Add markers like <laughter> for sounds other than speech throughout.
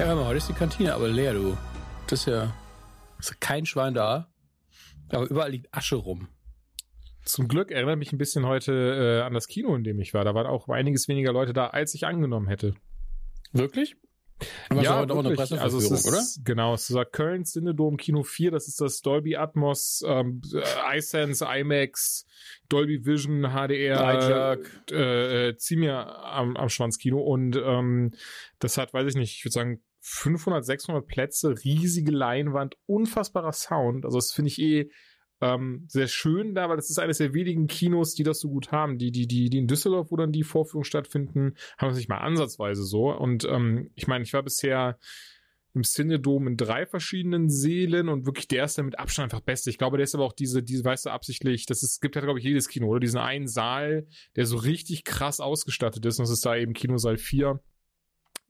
Ja, warte mal, heute ist die Kantine aber leer, du. Das ist ja ist kein Schwein da. Aber überall liegt Asche rum. Zum Glück erinnert mich ein bisschen heute äh, an das Kino, in dem ich war. Da waren auch einiges weniger Leute da, als ich angenommen hätte. Wirklich? ja, auch eine also es ist, oder? Genau, es ist Köln Cinedom Kino 4, das ist das Dolby Atmos, ähm, iSense, IMAX, Dolby Vision, HDR, äh, äh, zieh mir am, am Schwanz Kino und ähm, das hat, weiß ich nicht, ich würde sagen 500, 600 Plätze, riesige Leinwand, unfassbarer Sound, also das finde ich eh ähm, sehr schön da, weil das ist eines der wenigen Kinos, die das so gut haben. Die, die, die, die in Düsseldorf, wo dann die Vorführungen stattfinden, haben das nicht mal ansatzweise so. Und ähm, ich meine, ich war bisher im Cinedom in drei verschiedenen Seelen und wirklich der ist der mit Abstand einfach beste. Ich glaube, der ist aber auch diese, diese, weißt du, absichtlich, das ist, gibt ja, glaube ich, jedes Kino, oder? Diesen einen Saal, der so richtig krass ausgestattet ist und das ist da eben Kinosaal 4.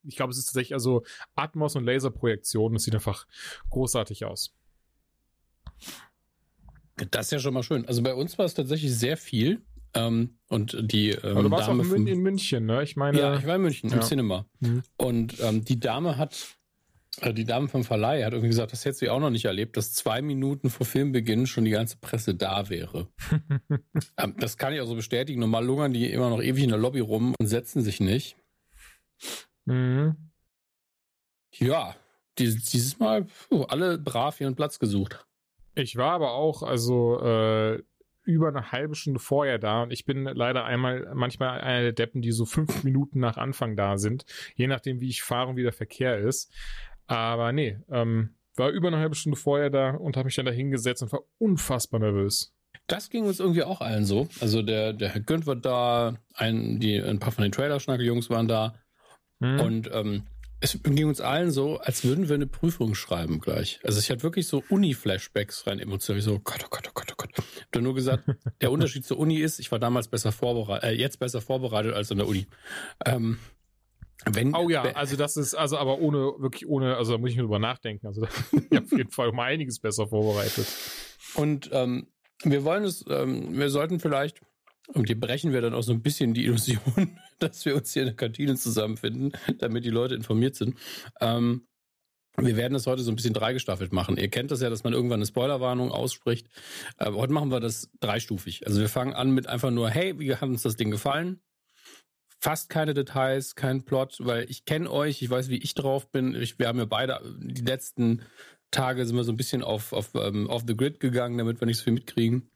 Ich glaube, es ist tatsächlich also Atmos und Laserprojektion. Das sieht einfach großartig aus. Das ist ja schon mal schön. Also bei uns war es tatsächlich sehr viel. Ähm, und die ähm, Aber du warst Dame auch in, in München, ne? Ich meine. Ja, ich war in München, ja. im Cinema. Mhm. Und ähm, die Dame hat, äh, die Dame vom Verleih hat irgendwie gesagt, das hätte sie auch noch nicht erlebt, dass zwei Minuten vor Filmbeginn schon die ganze Presse da wäre. <laughs> ähm, das kann ich auch so bestätigen. Normal lungern die immer noch ewig in der Lobby rum und setzen sich nicht. Mhm. Ja, dieses Mal puh, alle brav ihren Platz gesucht. Ich war aber auch, also äh, über eine halbe Stunde vorher da und ich bin leider einmal, manchmal einer der Deppen, die so fünf <laughs> Minuten nach Anfang da sind, je nachdem, wie ich fahre und wie der Verkehr ist. Aber nee, ähm, war über eine halbe Stunde vorher da und habe mich dann da hingesetzt und war unfassbar nervös. Das ging uns irgendwie auch allen so. Also der, der Herr Günd war da, ein, die, ein paar von den Trailer-Schnacke-Jungs waren da. Hm. Und ähm, es ging uns allen so, als würden wir eine Prüfung schreiben gleich. Also ich hatte wirklich so Uni-Flashbacks rein emotional. So, Gott, oh Gott, oh Gott, oh Gott. Ich habe nur gesagt, <laughs> der Unterschied zur Uni ist, ich war damals besser vorbereitet, äh, jetzt besser vorbereitet als an der Uni. Ähm, wenn, oh ja, also das ist, also aber ohne, wirklich ohne, also da muss ich mir drüber nachdenken. Also <laughs> ich auf jeden Fall um einiges besser vorbereitet. Und ähm, wir wollen es, ähm, wir sollten vielleicht und hier brechen wir dann auch so ein bisschen die Illusion, <laughs> dass wir uns hier in der Kantine zusammenfinden, damit die Leute informiert sind. Ähm, wir werden das heute so ein bisschen dreigestaffelt machen. Ihr kennt das ja, dass man irgendwann eine Spoilerwarnung ausspricht. Aber heute machen wir das dreistufig. Also wir fangen an mit einfach nur, hey, wie hat uns das Ding gefallen? Fast keine Details, kein Plot, weil ich kenne euch, ich weiß, wie ich drauf bin. Ich, wir haben ja beide die letzten Tage sind wir so ein bisschen auf, auf, um, ähm, auf the grid gegangen, damit wir nicht so viel mitkriegen.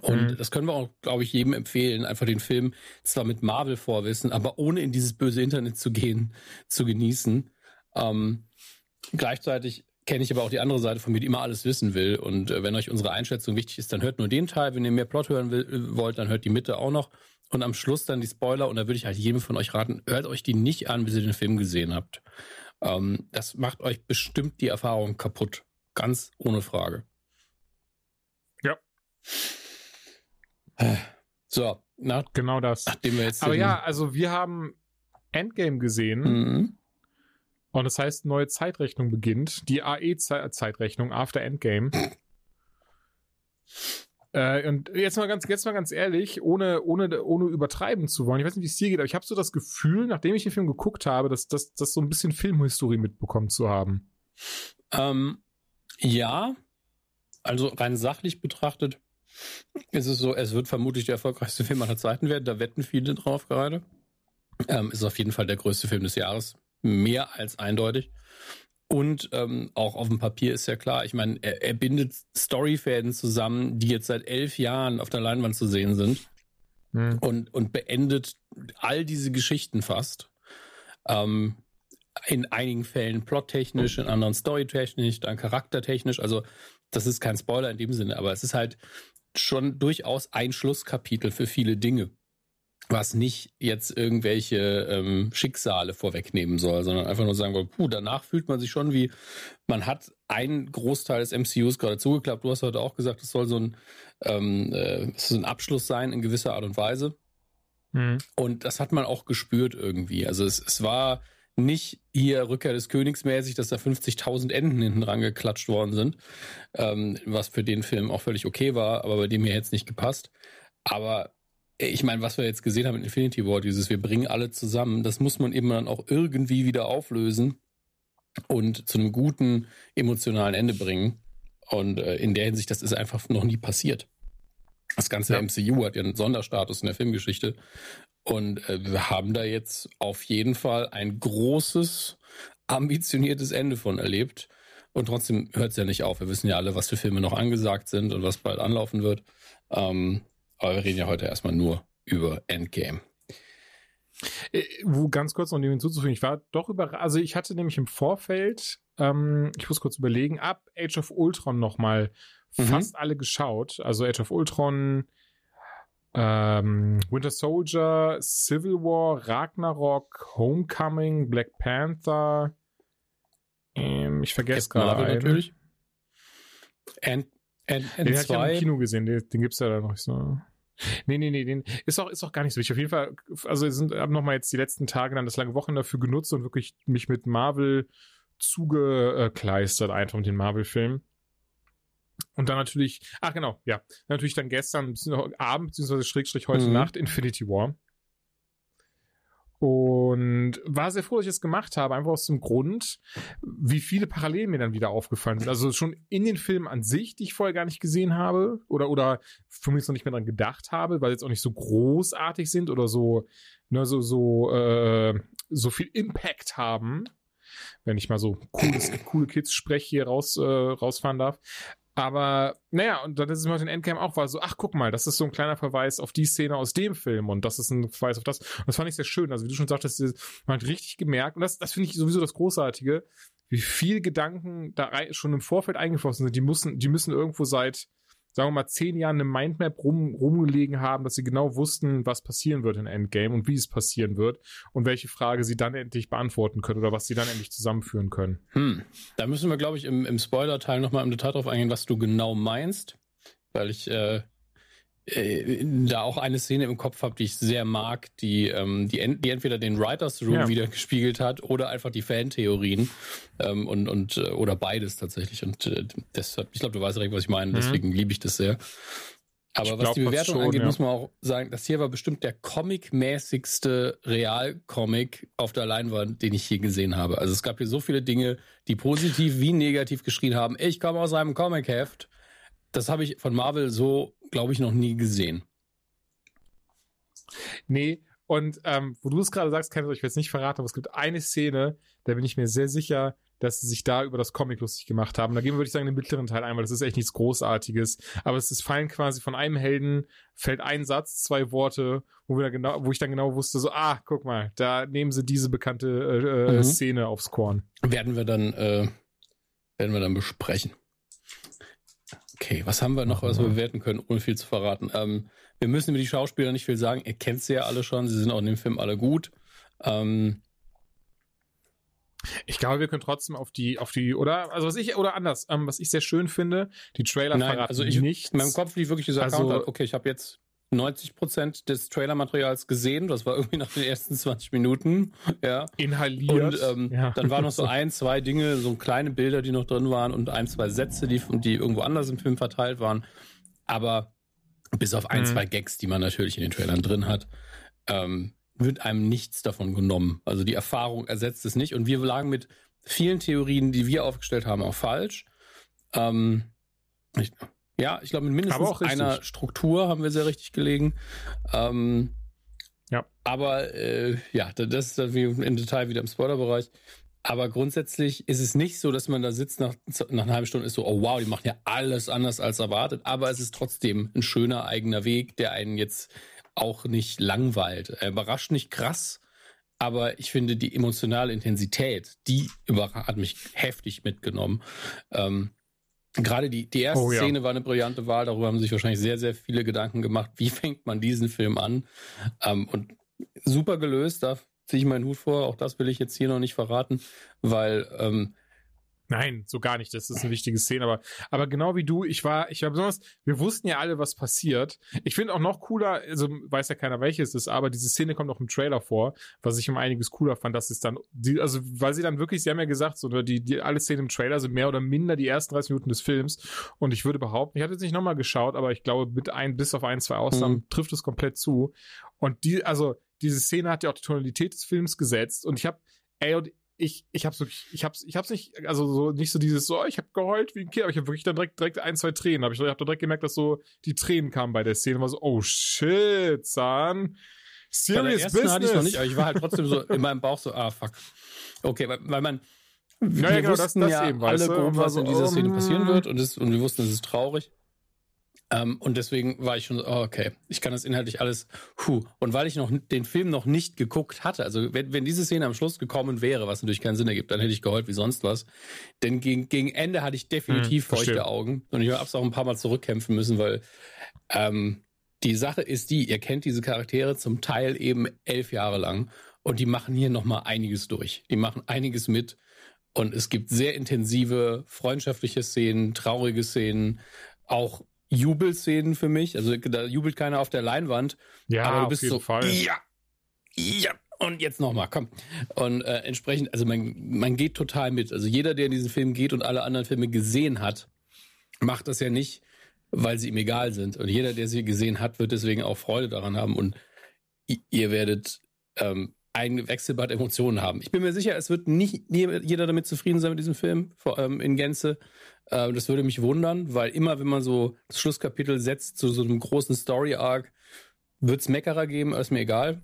Und mhm. das können wir auch, glaube ich, jedem empfehlen, einfach den Film zwar mit Marvel-Vorwissen, aber ohne in dieses böse Internet zu gehen, zu genießen. Ähm, gleichzeitig kenne ich aber auch die andere Seite von mir, die immer alles wissen will. Und äh, wenn euch unsere Einschätzung wichtig ist, dann hört nur den Teil. Wenn ihr mehr Plot hören will, äh, wollt, dann hört die Mitte auch noch. Und am Schluss dann die Spoiler. Und da würde ich halt jedem von euch raten, hört euch die nicht an, bis ihr den Film gesehen habt. Ähm, das macht euch bestimmt die Erfahrung kaputt. Ganz ohne Frage. Ja. So, nach, genau das. Nachdem wir jetzt Aber ja, also wir haben Endgame gesehen. Mhm. Und das heißt, neue Zeitrechnung beginnt. Die AE-Zeitrechnung after Endgame. äh, und jetzt mal ganz, jetzt mal ganz ehrlich, ohne, ohne, ohne übertreiben zu wollen. Ich weiß nicht, wie es dir geht, aber ich habe so das Gefühl, nachdem ich den Film geguckt habe, dass das dass so ein bisschen Filmhistorie mitbekommen zu haben. Ähm, ja, also rein sachlich betrachtet es ist so, es wird vermutlich der erfolgreichste Film aller Zeiten werden. Da wetten viele drauf gerade. Ähm, ist auf jeden Fall der größte Film des Jahres. Mehr als eindeutig. Und ähm, auch auf dem Papier ist ja klar, ich meine, er, er bindet Storyfäden zusammen, die jetzt seit elf Jahren auf der Leinwand zu sehen sind. Hm. Und, und beendet all diese Geschichten fast. Ähm, in einigen Fällen plottechnisch, in anderen storytechnisch, dann charaktertechnisch. Also das ist kein Spoiler in dem Sinne, aber es ist halt schon durchaus ein Schlusskapitel für viele Dinge, was nicht jetzt irgendwelche ähm, Schicksale vorwegnehmen soll, sondern einfach nur sagen, puh, danach fühlt man sich schon wie, man hat einen Großteil des MCUs gerade zugeklappt. Du hast heute auch gesagt, es soll so ein, ähm, äh, so ein Abschluss sein in gewisser Art und Weise. Mhm. Und das hat man auch gespürt irgendwie. Also es, es war nicht hier Rückkehr des Königs mäßig, dass da 50.000 Enden hinten dran geklatscht worden sind, ähm, was für den Film auch völlig okay war, aber bei dem mir jetzt nicht gepasst. Aber ich meine, was wir jetzt gesehen haben in Infinity War, dieses wir bringen alle zusammen, das muss man eben dann auch irgendwie wieder auflösen. und zu einem guten emotionalen Ende bringen. Und äh, in der Hinsicht, das ist einfach noch nie passiert. Das ganze ja. MCU hat ja einen Sonderstatus in der Filmgeschichte. Und äh, wir haben da jetzt auf jeden Fall ein großes, ambitioniertes Ende von erlebt. Und trotzdem hört es ja nicht auf. Wir wissen ja alle, was für Filme noch angesagt sind und was bald anlaufen wird. Ähm, aber wir reden ja heute erstmal nur über Endgame. Äh, wo ganz kurz noch dem hinzuzufügen, ich war doch überrascht, also ich hatte nämlich im Vorfeld, ähm, ich muss kurz überlegen, ab Age of Ultron nochmal mhm. fast alle geschaut. Also Age of Ultron, ähm, Winter Soldier, Civil War, Ragnarok, Homecoming, Black Panther. Ähm, ich vergesse gerade natürlich. And, and, and den hatte ich ja im Kino gesehen, den, den gibt's ja da noch so. Nee, nee, nee, den ist auch, ist auch gar nicht so wichtig. Auf jeden Fall, also sind haben nochmal jetzt die letzten Tage dann das lange Wochen dafür genutzt und wirklich mich mit Marvel zugekleistert, einfach mit den Marvel-Filmen. Und dann natürlich, ach genau, ja, natürlich dann gestern, Abend, beziehungsweise Schrägstrich heute mhm. Nacht, Infinity War. Und war sehr froh, dass ich das gemacht habe, einfach aus dem Grund, wie viele Parallelen mir dann wieder aufgefallen sind. Also schon in den Filmen an sich, die ich vorher gar nicht gesehen habe oder, oder für mich noch nicht mehr dran gedacht habe, weil sie jetzt auch nicht so großartig sind oder so, ne, so, so, äh, so viel Impact haben wenn ich mal so cooles, coole Kids Sprech hier raus, äh, rausfahren darf. Aber naja, und dann ist es mit den Endgame auch, war so, ach guck mal, das ist so ein kleiner Verweis auf die Szene aus dem Film und das ist ein Verweis auf das. Und das fand ich sehr schön. Also wie du schon sagtest, man hat richtig gemerkt, und das, das finde ich sowieso das Großartige, wie viel Gedanken da schon im Vorfeld eingeflossen sind. Die müssen, die müssen irgendwo seit sagen wir mal, zehn Jahren eine Mindmap rum, rumgelegen haben, dass sie genau wussten, was passieren wird in Endgame und wie es passieren wird und welche Frage sie dann endlich beantworten können oder was sie dann endlich zusammenführen können. Hm. Da müssen wir, glaube ich, im, im Spoiler-Teil nochmal im Detail drauf eingehen, was du genau meinst, weil ich äh, äh, da auch eine Szene im Kopf habe, die ich sehr mag, die, ähm, die, die entweder den Writers Room ja. wieder gespiegelt hat oder einfach die Fantheorien ähm, und, und äh, oder beides tatsächlich. Und äh, deshalb, ich glaube, du weißt direkt, was ich meine, mhm. deswegen liebe ich das sehr. Aber ich was die Bewertung schon, angeht, ja. muss man auch sagen, das hier war bestimmt der comic-mäßigste Realcomic auf der Leinwand, den ich hier gesehen habe. Also es gab hier so viele Dinge, die positiv wie negativ geschrien haben. Ich komme aus einem Comic-Heft. Das habe ich von Marvel so glaube ich, noch nie gesehen. Nee, und ähm, wo du es gerade sagst, kann ich euch jetzt nicht verraten, aber es gibt eine Szene, da bin ich mir sehr sicher, dass sie sich da über das Comic lustig gemacht haben. Da gehen wir, würde ich sagen, den mittleren Teil ein, weil das ist echt nichts Großartiges. Aber es ist fallen quasi von einem Helden, fällt ein Satz, zwei Worte, wo wir genau, wo ich dann genau wusste, so, ah, guck mal, da nehmen sie diese bekannte äh, äh mhm. Szene aufs Korn. Werden wir dann, äh, werden wir dann besprechen. Okay, was haben wir noch, was wir bewerten können, ohne viel zu verraten? Ähm, wir müssen über die Schauspieler nicht viel sagen. Ihr kennt sie ja alle schon. Sie sind auch in dem Film alle gut. Ähm, ich glaube, wir können trotzdem auf die, auf die, oder, also was ich, oder anders, ähm, was ich sehr schön finde, die Trailer Nein, verraten also ich, nicht. In meinem Kopf lief wirklich dieser also, Account, okay, ich habe jetzt 90 Prozent des Trailermaterials gesehen. Das war <laughs> irgendwie nach den ersten 20 Minuten. Ja. Inhaliert. Und ähm, ja. dann waren noch so <laughs> ein, zwei Dinge, so kleine Bilder, die noch drin waren und ein, zwei Sätze, die, die irgendwo anders im Film verteilt waren. Aber bis auf ein, mhm. zwei Gags, die man natürlich in den Trailern drin hat, ähm, wird einem nichts davon genommen. Also die Erfahrung ersetzt es nicht. Und wir lagen mit vielen Theorien, die wir aufgestellt haben, auch falsch. Ähm, ich, ja, ich glaube, mit mindestens einer Struktur haben wir sehr richtig gelegen. Ähm, ja. Aber äh, ja, das ist dann wie im Detail wieder im Spoilerbereich. Aber grundsätzlich ist es nicht so, dass man da sitzt nach, nach einer halben Stunde ist so, oh wow, die machen ja alles anders als erwartet. Aber es ist trotzdem ein schöner eigener Weg, der einen jetzt auch nicht langweilt. Er überrascht nicht krass, aber ich finde die emotionale Intensität, die hat mich heftig mitgenommen. Ähm, Gerade die, die erste oh, ja. Szene war eine brillante Wahl. Darüber haben sich wahrscheinlich sehr, sehr viele Gedanken gemacht. Wie fängt man diesen Film an? Ähm, und super gelöst. Da ziehe ich meinen Hut vor. Auch das will ich jetzt hier noch nicht verraten, weil ähm, Nein, so gar nicht. Das ist eine wichtige Szene. Aber, aber genau wie du, ich war, ich war besonders, wir wussten ja alle, was passiert. Ich finde auch noch cooler, also weiß ja keiner, welches es ist, aber diese Szene kommt auch im Trailer vor, was ich um einiges cooler fand, dass es dann, die, also, weil sie dann wirklich, sie haben ja gesagt, so, die, die, alle Szenen im Trailer sind mehr oder minder die ersten 30 Minuten des Films. Und ich würde behaupten, ich hatte jetzt nicht nochmal geschaut, aber ich glaube, mit ein, bis auf ein, zwei Ausnahmen mhm. trifft es komplett zu. Und die, also, diese Szene hat ja auch die Tonalität des Films gesetzt. Und ich habe, ey, und ich, ich hab's wirklich, ich hab's, ich hab's nicht, also so, nicht so dieses, so, ich hab geheult wie ein Kind, aber ich hab wirklich dann direkt, direkt ein, zwei Tränen, hab ich, ich hab direkt gemerkt, dass so die Tränen kamen bei der Szene, war so, oh shit, son. Serious Business. hatte ich noch nicht, aber ich war halt trotzdem so in meinem Bauch so, ah, fuck. Okay, weil, weil man, wir ja, genau, wussten das, das ja eben, alle grob, was in dieser Szene passieren wird und, das, und wir wussten, es ist traurig. Ähm, und deswegen war ich schon so, oh, okay, ich kann das inhaltlich alles, puh. Und weil ich noch den Film noch nicht geguckt hatte, also wenn, wenn diese Szene am Schluss gekommen wäre, was natürlich keinen Sinn ergibt, dann hätte ich geheult wie sonst was. Denn gegen, gegen Ende hatte ich definitiv hm, feuchte Augen und ich habe es auch ein paar Mal zurückkämpfen müssen, weil ähm, die Sache ist die, ihr kennt diese Charaktere zum Teil eben elf Jahre lang und die machen hier nochmal einiges durch. Die machen einiges mit und es gibt sehr intensive freundschaftliche Szenen, traurige Szenen, auch Jubelszenen für mich. Also da jubelt keiner auf der Leinwand. Ja, aber du bist auf jeden so, Fall. Ja, ja. Und jetzt nochmal, komm. Und äh, entsprechend, also man, man geht total mit. Also jeder, der in diesen Film geht und alle anderen Filme gesehen hat, macht das ja nicht, weil sie ihm egal sind. Und jeder, der sie gesehen hat, wird deswegen auch Freude daran haben. Und ihr werdet ähm, ein Wechselbad Emotionen haben. Ich bin mir sicher, es wird nicht jeder damit zufrieden sein mit diesem Film vor, ähm, in Gänze. Äh, das würde mich wundern, weil immer, wenn man so das Schlusskapitel setzt zu so einem großen Story-Arc, wird es Meckerer geben, ist mir egal.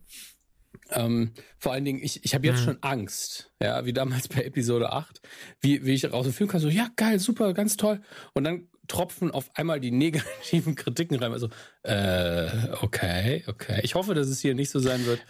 Ähm, vor allen Dingen, ich, ich habe jetzt mhm. schon Angst, ja, wie damals <laughs> bei Episode 8, wie, wie ich raus dem Film kann, so, ja, geil, super, ganz toll. Und dann tropfen auf einmal die <laughs> negativen Kritiken rein. Also, äh, okay, okay. Ich hoffe, dass es hier nicht so sein wird.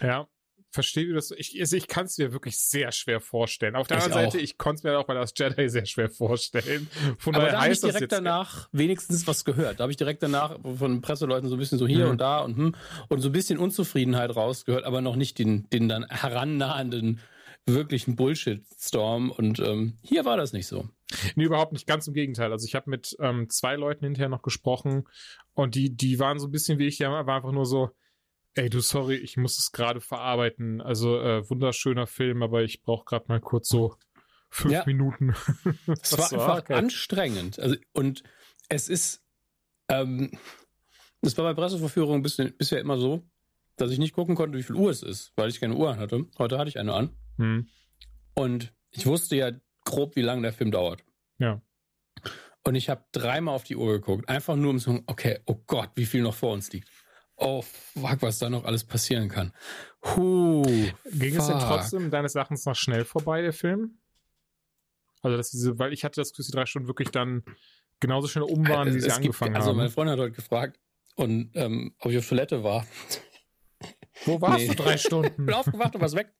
Ja verstehe, wie das. Ich, also ich kann es mir wirklich sehr schwer vorstellen. Auf der ich anderen Seite, ich konnte es mir auch bei das Jedi sehr schwer vorstellen. Von Aber da habe ich direkt danach wenigstens was gehört. Da habe ich direkt danach von Presseleuten so ein bisschen so hier mhm. und da und hm, und so ein bisschen Unzufriedenheit rausgehört, aber noch nicht den, den dann herannahenden wirklichen Bullshit-Storm. Und ähm, hier war das nicht so. Nee, überhaupt nicht. Ganz im Gegenteil. Also ich habe mit ähm, zwei Leuten hinterher noch gesprochen und die, die waren so ein bisschen wie ich, die war einfach nur so, Ey, du, sorry, ich muss es gerade verarbeiten. Also, äh, wunderschöner Film, aber ich brauche gerade mal kurz so fünf ja. Minuten. <laughs> es war einfach okay. anstrengend. Also, und es ist, ähm, das war bei Presseverführung bisschen, bisher immer so, dass ich nicht gucken konnte, wie viel Uhr es ist, weil ich keine Uhr hatte. Heute hatte ich eine an. Hm. Und ich wusste ja grob, wie lange der Film dauert. Ja. Und ich habe dreimal auf die Uhr geguckt, einfach nur um zu sagen, okay, oh Gott, wie viel noch vor uns liegt oh fuck, was da noch alles passieren kann. Huh, Ging fuck. es denn trotzdem deines Erachtens noch schnell vorbei, der Film? Also, dass diese, weil ich hatte das Gefühl, die drei Stunden wirklich dann genauso schnell um waren, wie sie angefangen gibt, also haben. Also, meine Freundin hat heute gefragt, und ähm, ob ich auf Toilette war. Wo warst nee. du drei Stunden? <laughs> bin aufgewacht und warst weg.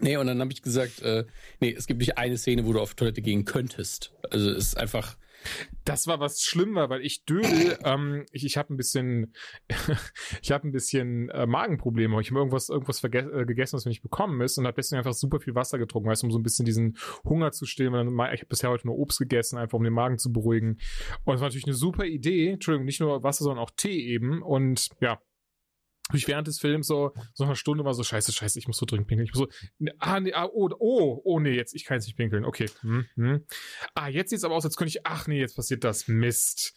Nee, und dann habe ich gesagt, äh, nee, es gibt nicht eine Szene, wo du auf Toilette gehen könntest. Also es ist einfach, das war was Schlimmer, weil ich Dödel, ähm, ich, ich habe ein bisschen, <laughs> ich habe ein bisschen äh, Magenprobleme. Ich habe irgendwas, irgendwas äh, gegessen, was mir nicht bekommen ist und habe deswegen einfach super viel Wasser getrunken, weißt um so ein bisschen diesen Hunger zu stillen. Ich habe bisher heute nur Obst gegessen, einfach um den Magen zu beruhigen. Und es war natürlich eine super Idee. Entschuldigung, nicht nur Wasser, sondern auch Tee eben. Und ja, ich während des Films so, so eine Stunde war so, scheiße, scheiße, ich muss so dringend pinkeln. Ich muss so, ne, ah, nee, ah, oh, oh, oh, nee, jetzt, ich kann jetzt nicht pinkeln. Okay. Hm, hm. Ah, jetzt sieht's aber aus, als könnte ich, ach nee, jetzt passiert das. Mist.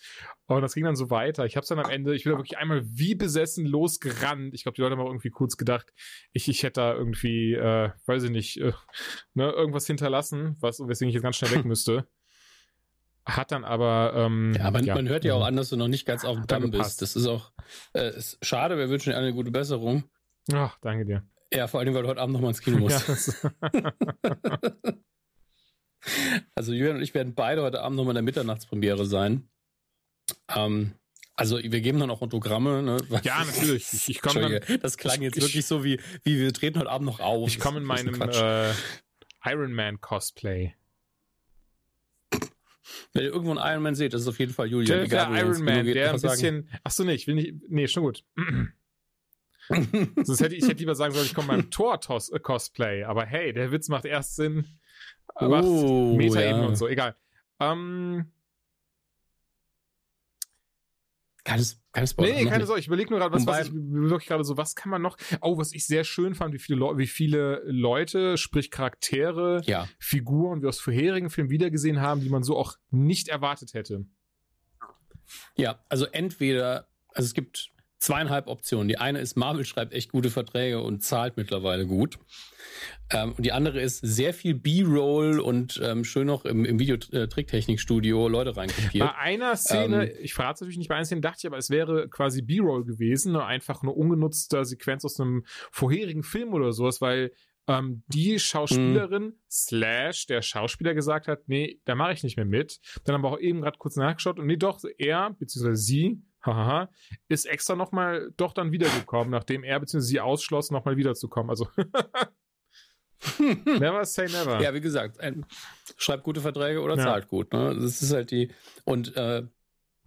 Und das ging dann so weiter. Ich hab's dann am Ende, ich bin da wirklich einmal wie besessen losgerannt. Ich glaube, die Leute haben auch irgendwie kurz gedacht, ich, ich hätte da irgendwie, äh, weiß ich nicht, äh, ne, irgendwas hinterlassen, was, weswegen ich jetzt ganz schnell weg <laughs> müsste hat dann aber. Ähm, ja, man, ja, man hört ja auch an, dass du noch nicht ganz auf dem Damm bist. Das ist auch äh, ist schade, wir wünschen dir eine gute Besserung. Ach, danke dir. Ja, vor allem, weil du heute Abend noch mal ins Kino <laughs> musst. <laughs> also Julian und ich werden beide heute Abend noch mal in der Mitternachtspremiere sein. Ähm, also wir geben dann auch Autogramme. Ne? Ja, <laughs> natürlich. Ich, ich komme Das klang jetzt ich, wirklich so wie, wie wir treten heute Abend noch auf. Ich komme in meinem äh, Iron Man Cosplay. Wenn ihr irgendwo einen Iron Man seht, das ist auf jeden Fall Julian. Der, Iron Man, der ein bisschen. Ach so, nee, ich will nicht. Nee, schon gut. Sonst hätte ich, ich hätte lieber sagen sollen, ich komme beim <laughs> Tor-Cosplay. Aber hey, der Witz macht erst Sinn. Oh, Metaebene ja. und so. Egal. Ähm, keine, keine Spoiler. Nee, keine Sorge. Ich überlege nur gerade, was, was ich wirklich gerade so, was kann man noch? Oh, was ich sehr schön fand, wie viele, Le wie viele Leute, sprich Charaktere, ja. Figuren wir aus vorherigen Filmen wiedergesehen haben, die man so auch nicht erwartet hätte. Ja, also entweder, also es gibt zweieinhalb Optionen. Die eine ist, Marvel schreibt echt gute Verträge und zahlt mittlerweile gut. Ähm, und die andere ist sehr viel B-Roll und ähm, schön noch im, im Videotricktechnikstudio Leute reinkopiert. Bei einer Szene, ähm, ich verrate es natürlich nicht, bei einer Szene dachte ich, aber es wäre quasi B-Roll gewesen, einfach eine ungenutzte Sequenz aus einem vorherigen Film oder sowas, weil ähm, die Schauspielerin mhm. slash der Schauspieler gesagt hat, nee, da mache ich nicht mehr mit. Dann aber auch eben gerade kurz nachgeschaut und nee, doch, er, beziehungsweise sie, haha, ist extra nochmal doch dann wiedergekommen, nachdem er beziehungsweise sie ausschloss, nochmal wiederzukommen. Also <laughs> never say never. Ja, wie gesagt, ein, schreibt gute Verträge oder ja. zahlt gut. Ne? Das ist halt die und äh,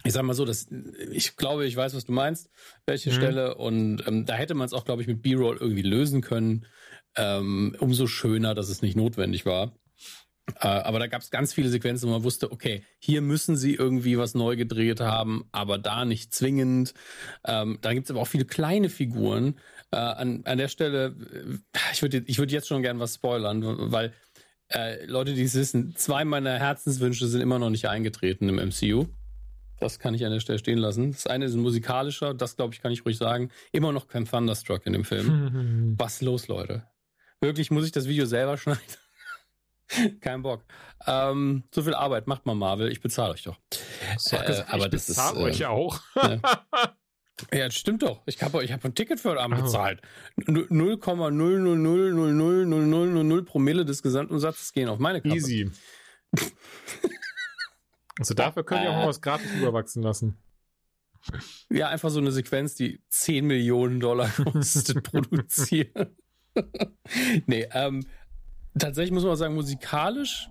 ich sag mal so, dass ich glaube, ich weiß, was du meinst, welche mhm. Stelle und ähm, da hätte man es auch, glaube ich, mit B-Roll irgendwie lösen können. Ähm, umso schöner, dass es nicht notwendig war. Äh, aber da gab es ganz viele Sequenzen, wo man wusste, okay, hier müssen sie irgendwie was neu gedreht haben, aber da nicht zwingend. Ähm, da gibt es aber auch viele kleine Figuren. Äh, an, an der Stelle, äh, ich würde ich würd jetzt schon gern was spoilern, weil äh, Leute, die es wissen, zwei meiner Herzenswünsche sind immer noch nicht eingetreten im MCU. Das kann ich an der Stelle stehen lassen. Das eine ist ein musikalischer, das glaube ich, kann ich ruhig sagen. Immer noch kein Thunderstruck in dem Film. <laughs> was los, Leute? Wirklich, muss ich das Video selber <laughs> schneiden? <laughs> Kein Bock. Ähm, so viel Arbeit macht man Marvel. Ich bezahle euch doch. So, äh, aber das ist äh, euch auch. ja. <laughs> ja, das stimmt doch. Ich habe ich hab ein Ticket für heute Abend oh. bezahlt. 0,000000000 Promille des Gesamtumsatzes gehen auf meine Kappe. Easy. <laughs> also dafür könnt ihr auch mal was gratis überwachsen lassen. Ja, einfach so eine Sequenz, die 10 Millionen Dollar kostet, produzieren. nee, ähm, tatsächlich muss man sagen, musikalisch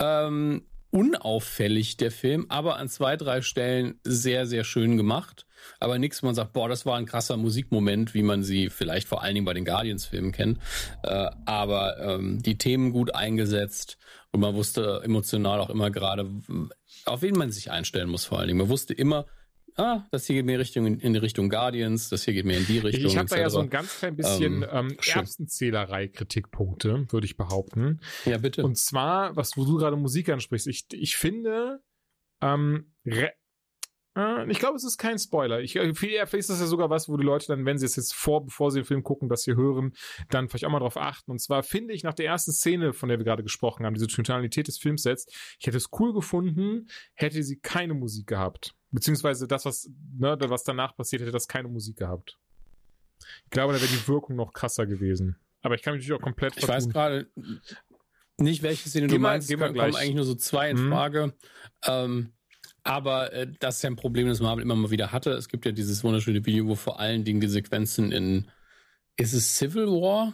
ähm, unauffällig der Film, aber an zwei, drei Stellen sehr, sehr schön gemacht. Aber nichts, wo man sagt, boah, das war ein krasser Musikmoment, wie man sie vielleicht vor allen Dingen bei den Guardians-Filmen kennt. Äh, aber ähm, die Themen gut eingesetzt und man wusste emotional auch immer gerade, auf wen man sich einstellen muss vor allen Dingen. Man wusste immer, ah, das hier geht mehr Richtung, in die Richtung Guardians, das hier geht mehr in die Richtung. Ich habe da ja so ein ganz klein bisschen ähm, ähm, Erbsenzählerei-Kritikpunkte, würde ich behaupten. Ja, bitte. Und zwar, was wo du gerade Musik ansprichst, ich, ich finde, ähm, äh, ich glaube, es ist kein Spoiler. Ich, äh, vielleicht ist das ja sogar was, wo die Leute dann, wenn sie es jetzt vor, bevor sie den Film gucken, das hier hören, dann vielleicht auch mal drauf achten. Und zwar finde ich nach der ersten Szene, von der wir gerade gesprochen haben, diese Tonalität des Films setzt, ich hätte es cool gefunden, hätte sie keine Musik gehabt. Beziehungsweise das, was, ne, was danach passiert, hätte das keine Musik gehabt. Ich glaube, da wäre die Wirkung noch krasser gewesen. Aber ich kann mich natürlich auch komplett Ich weiß gerade nicht, welche Szene geh du mal, meinst. Geh mal gleich. kommen eigentlich nur so zwei in mhm. Frage. Ähm, aber äh, das ist ja ein Problem, das Marvel immer mal wieder hatte. Es gibt ja dieses wunderschöne Video, wo vor allen Dingen die Sequenzen in ist es Civil War?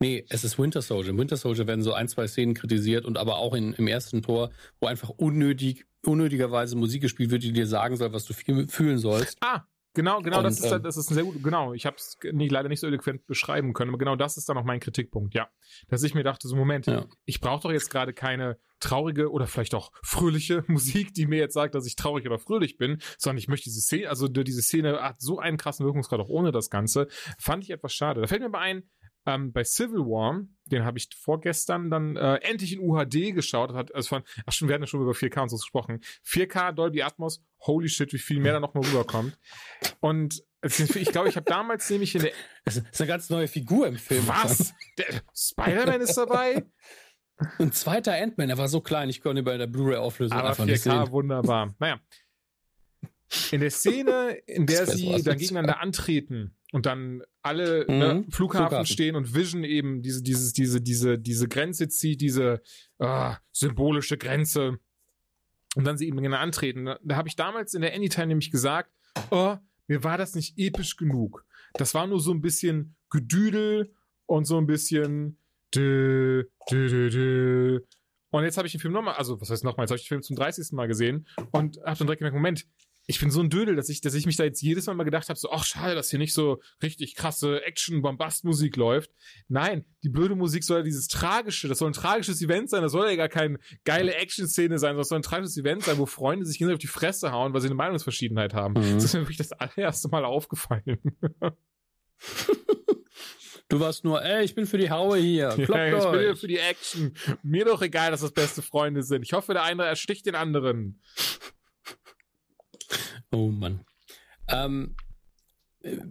Nee, es ist Winter Soldier. Im Winter Soldier werden so ein, zwei Szenen kritisiert und aber auch in, im ersten Tor, wo einfach unnötig, unnötigerweise Musik gespielt wird, die dir sagen soll, was du fühlen sollst. Ah, Genau, genau, und, das, ist, ähm, das ist ein sehr gut, genau, ich habe es nicht, leider nicht so eloquent beschreiben können, aber genau das ist dann auch mein Kritikpunkt, ja. Dass ich mir dachte, so Moment, ja. ich brauche doch jetzt gerade keine traurige oder vielleicht auch fröhliche <laughs> Musik, die mir jetzt sagt, dass ich traurig oder fröhlich bin, sondern ich möchte diese Szene, also diese Szene hat so einen krassen Wirkungsgrad auch ohne das Ganze, fand ich etwas schade. Da fällt mir aber ein, ähm, bei Civil War, den habe ich vorgestern dann äh, endlich in UHD geschaut. Hat, also von, ach schon, wir hatten ja schon über 4K und so gesprochen. 4K, Dolby Atmos, holy shit, wie viel mehr da noch mal rüberkommt. Und ich glaube, ich habe damals nämlich in der. <laughs> Das ist eine ganz neue Figur im Film. Was? Spider-Man ist dabei? <laughs> Ein zweiter Ant-Man, der war so klein, ich konnte ihn bei der Blu-ray-Auflösung einfach 4K, nicht sehen. wunderbar. Naja. In der Szene, in der sie dann gegeneinander antreten und dann alle mhm. ne, Flughafen, Flughafen, stehen und Vision eben diese, dieses, diese, diese, diese Grenze zieht, diese ah, symbolische Grenze. Und dann sie eben gegeneinander antreten. Da, da habe ich damals in der Anytime nämlich gesagt, oh, mir war das nicht episch genug. Das war nur so ein bisschen Gedüdel und so ein bisschen dü, dü, dü, dü. Und jetzt habe ich den Film nochmal, also was heißt nochmal, jetzt habe ich den Film zum 30. Mal gesehen und habe dann direkt gemerkt, Moment, ich bin so ein Dödel, dass ich, dass ich mich da jetzt jedes Mal mal gedacht habe, so, ach schade, dass hier nicht so richtig krasse Action-Bombast-Musik läuft. Nein, die blöde Musik soll ja dieses tragische, das soll ein tragisches Event sein, das soll ja gar keine geile Action-Szene sein, das soll ein tragisches Event sein, wo Freunde sich auf die Fresse hauen, weil sie eine Meinungsverschiedenheit haben. Mhm. Das ist mir wirklich das allererste Mal aufgefallen. <laughs> Du warst nur, ey, ich bin für die Haue hier. Kloppt ja, ich euch. bin hier für die Action. Mir doch egal, dass das beste Freunde sind. Ich hoffe, der eine ersticht den anderen. Oh Mann. Ähm,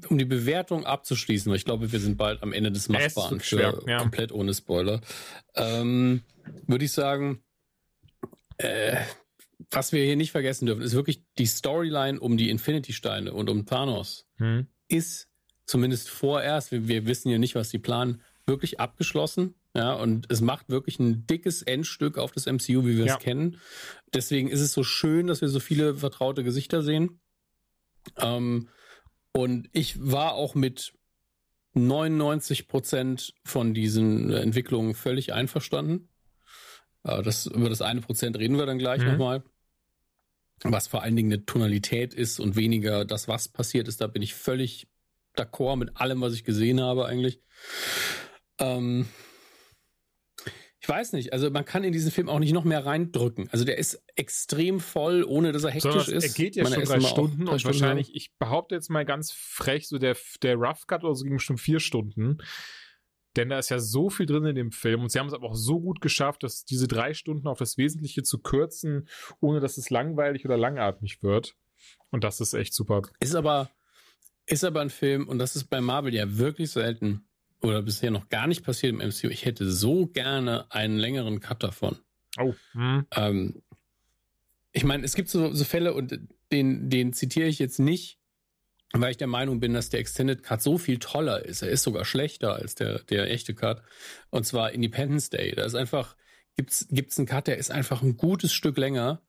um die Bewertung abzuschließen, weil ich glaube, wir sind bald am Ende des Machbaren für ja. komplett ohne Spoiler, ähm, würde ich sagen, äh, was wir hier nicht vergessen dürfen, ist wirklich die Storyline um die Infinity-Steine und um Thanos hm. ist zumindest vorerst, wir, wir wissen ja nicht, was die planen, wirklich abgeschlossen. Ja, und es macht wirklich ein dickes Endstück auf das MCU, wie wir ja. es kennen. Deswegen ist es so schön, dass wir so viele vertraute Gesichter sehen. Ähm, und ich war auch mit 99 Prozent von diesen Entwicklungen völlig einverstanden. Äh, das, über das eine Prozent reden wir dann gleich mhm. nochmal. Was vor allen Dingen eine Tonalität ist und weniger das, was passiert ist, da bin ich völlig d'accord mit allem, was ich gesehen habe eigentlich. Ähm, ich weiß nicht, also man kann in diesen Film auch nicht noch mehr reindrücken. Also der ist extrem voll, ohne dass er hektisch so, ist. Er geht ja schon drei Stunden und Stunden wahrscheinlich, ich behaupte jetzt mal ganz frech, so der, der Rough Cut oder so ging schon vier Stunden. Denn da ist ja so viel drin in dem Film und sie haben es aber auch so gut geschafft, dass diese drei Stunden auf das Wesentliche zu kürzen, ohne dass es langweilig oder langatmig wird. Und das ist echt super. Ist aber, ist aber ein Film, und das ist bei Marvel ja wirklich selten oder bisher noch gar nicht passiert im MCU. Ich hätte so gerne einen längeren Cut davon. Oh. Hm. Ähm, ich meine, es gibt so, so Fälle und den, den zitiere ich jetzt nicht, weil ich der Meinung bin, dass der Extended Cut so viel toller ist. Er ist sogar schlechter als der, der echte Cut. Und zwar Independence Day. Da ist einfach, gibt's, gibt's einen Cut, der ist einfach ein gutes Stück länger.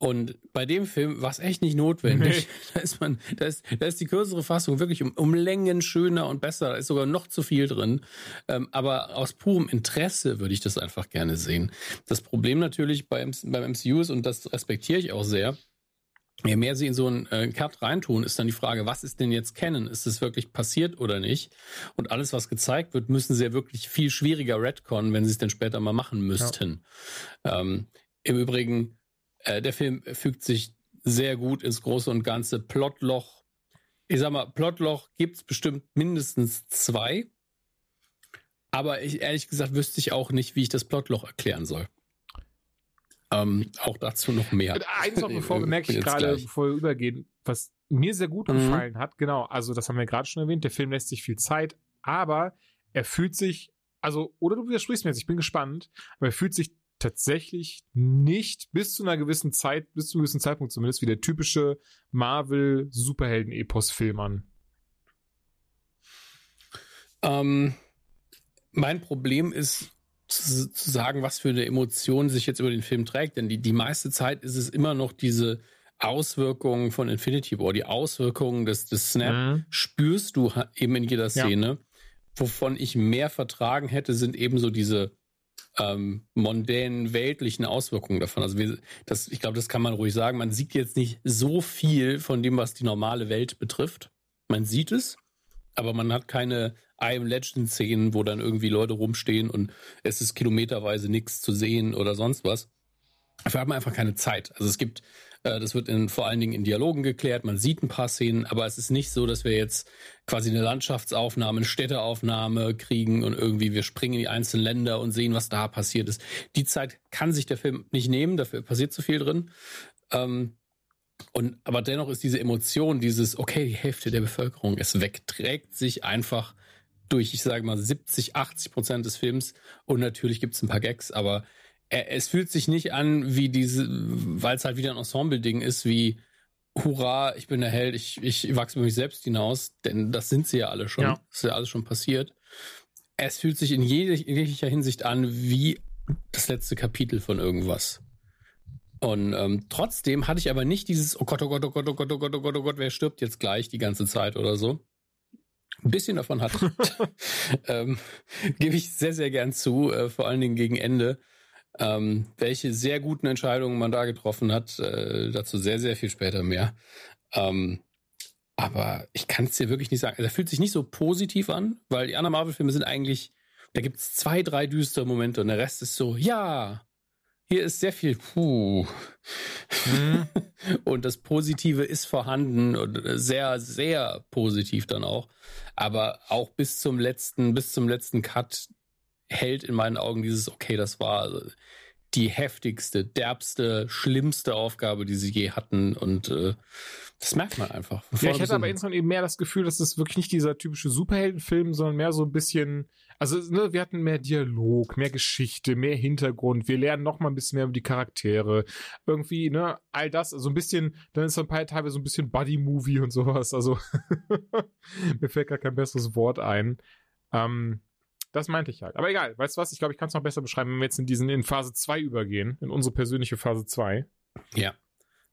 Und bei dem Film war es echt nicht notwendig. Nee. <laughs> Da ist man, da ist, da ist die kürzere Fassung wirklich um, um Längen schöner und besser. Da ist sogar noch zu viel drin. Ähm, aber aus purem Interesse würde ich das einfach gerne sehen. Das Problem natürlich beim, beim MCU ist, und das respektiere ich auch sehr, je mehr sie in so einen äh, Cut reintun, ist dann die Frage, was ist denn jetzt Canon? Ist es wirklich passiert oder nicht? Und alles, was gezeigt wird, müssen sie ja wirklich viel schwieriger retconnen, wenn sie es denn später mal machen müssten. Ja. Ähm, Im Übrigen, äh, der Film fügt sich sehr gut ins Große und Ganze. Plotloch, ich sag mal, Plotloch gibt's bestimmt mindestens zwei. Aber ich, ehrlich gesagt wüsste ich auch nicht, wie ich das Plotloch erklären soll. Ähm, auch dazu noch mehr. Eins noch, <laughs> bevor merke ich gerade, bevor wir übergehen, was mir sehr gut mhm. gefallen hat, genau, also das haben wir gerade schon erwähnt, der Film lässt sich viel Zeit, aber er fühlt sich, also, oder du widersprichst mir jetzt, ich bin gespannt, aber er fühlt sich tatsächlich nicht bis zu einer gewissen Zeit, bis zu einem gewissen Zeitpunkt zumindest, wie der typische Marvel-Superhelden-Epos-Film an. Ähm, mein Problem ist zu, zu, sagen, was für eine Emotion sich jetzt über den Film trägt, denn die, die meiste Zeit ist es immer noch diese Auswirkungen von Infinity War, die Auswirkungen des, des Snap mhm. spürst du eben in jeder Szene. Ja. Wovon ich mehr vertragen hätte, sind eben so diese ähm, mondänen, weltlichen Auswirkungen davon. Also wir, das, ich glaube, das kann man ruhig sagen. Man sieht jetzt nicht so viel von dem, was die normale Welt betrifft. Man sieht es, aber man hat keine I Am Legend Szenen, wo dann irgendwie Leute rumstehen und es ist kilometerweise nichts zu sehen oder sonst was. Dafür hat man einfach keine Zeit. Also es gibt das wird in, vor allen Dingen in Dialogen geklärt. Man sieht ein paar Szenen, aber es ist nicht so, dass wir jetzt quasi eine Landschaftsaufnahme, eine Städteaufnahme kriegen und irgendwie wir springen in die einzelnen Länder und sehen, was da passiert ist. Die Zeit kann sich der Film nicht nehmen, dafür passiert zu viel drin. Ähm, und aber dennoch ist diese Emotion, dieses, okay, die Hälfte der Bevölkerung ist weg, trägt sich einfach durch, ich sage mal, 70, 80 Prozent des Films. Und natürlich gibt es ein paar Gags, aber es fühlt sich nicht an wie diese, weil es halt wieder ein Ensemble-Ding ist, wie Hurra, ich bin der Held, ich, ich wachse über mich selbst hinaus, denn das sind sie ja alle schon. Ja. Das ist ja alles schon passiert. Es fühlt sich in jeglicher Hinsicht an wie das letzte Kapitel von irgendwas. Und ähm, trotzdem hatte ich aber nicht dieses, oh Gott, oh Gott, oh Gott, oh Gott, oh Gott, oh Gott, oh Gott, wer stirbt jetzt gleich die ganze Zeit oder so. Ein bisschen davon hat. <laughs> <laughs> ähm, Gebe ich sehr, sehr gern zu, äh, vor allen Dingen gegen Ende. Ähm, welche sehr guten Entscheidungen man da getroffen hat, äh, dazu sehr, sehr viel später mehr. Ähm, aber ich kann es dir wirklich nicht sagen. Also, er fühlt sich nicht so positiv an, weil die anderen Marvel-Filme sind eigentlich, da gibt es zwei, drei düstere Momente und der Rest ist so, ja, hier ist sehr viel puh. Mhm. <laughs> und das Positive ist vorhanden und sehr, sehr positiv dann auch. Aber auch bis zum letzten, bis zum letzten Cut hält in meinen Augen dieses, okay, das war, die heftigste, derbste, schlimmste Aufgabe, die sie je hatten. Und äh, das merkt man einfach. Ja, ich hätte aber insgesamt eben mehr das Gefühl, dass es wirklich nicht dieser typische Superheldenfilm, sondern mehr so ein bisschen, also ne, wir hatten mehr Dialog, mehr Geschichte, mehr Hintergrund. Wir lernen noch mal ein bisschen mehr über die Charaktere. Irgendwie, ne, all das, also ein bisschen, dann ist so ein paar teilweise so ein bisschen Buddy-Movie und sowas. Also <laughs> mir fällt gar kein besseres Wort ein. Ähm, das meinte ich halt. Aber egal, weißt du was? Ich glaube, ich kann es noch besser beschreiben, wenn wir jetzt in diesen in Phase 2 übergehen, in unsere persönliche Phase 2. Ja.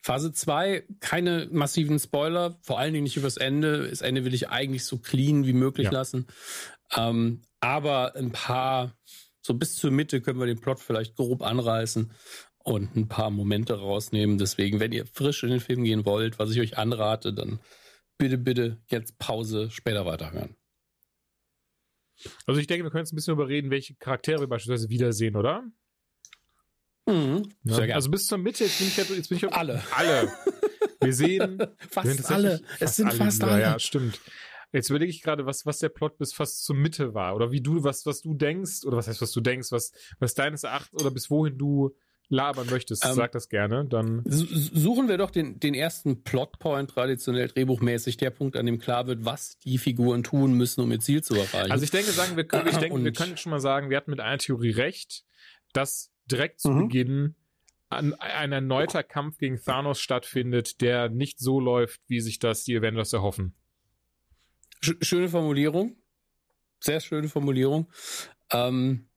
Phase 2, keine massiven Spoiler, vor allen Dingen nicht übers Ende. Das Ende will ich eigentlich so clean wie möglich ja. lassen. Ähm, aber ein paar, so bis zur Mitte können wir den Plot vielleicht grob anreißen und ein paar Momente rausnehmen. Deswegen, wenn ihr frisch in den Film gehen wollt, was ich euch anrate, dann bitte, bitte jetzt Pause, später weiterhören. Also ich denke, wir können jetzt ein bisschen überreden, welche Charaktere wir beispielsweise wiedersehen, oder? Mhm. Ja. Also bis zur Mitte, jetzt bin ich, jetzt bin ich alle. Alle. Wir sehen <laughs> fast alle. Fast es sind alle fast alle. Ja, stimmt. Jetzt überlege ich gerade, was, was der Plot bis fast zur Mitte war. Oder wie du, was, was du denkst, oder was heißt, was du denkst, was, was deines Erachtens, oder bis wohin du labern möchtest, ähm, sag das gerne. Dann suchen wir doch den, den ersten Plotpoint traditionell drehbuchmäßig, der Punkt, an dem klar wird, was die Figuren tun müssen, um ihr Ziel zu erreichen. Also ich denke, sagen wir können, ich denke, wir <clears throat> können schon mal sagen, wir hatten mit einer Theorie recht, dass direkt zu mhm. Beginn ein, ein erneuter Kampf gegen Thanos stattfindet, der nicht so läuft, wie sich das die Avengers erhoffen. Schöne Formulierung. Sehr schöne Formulierung. Ähm,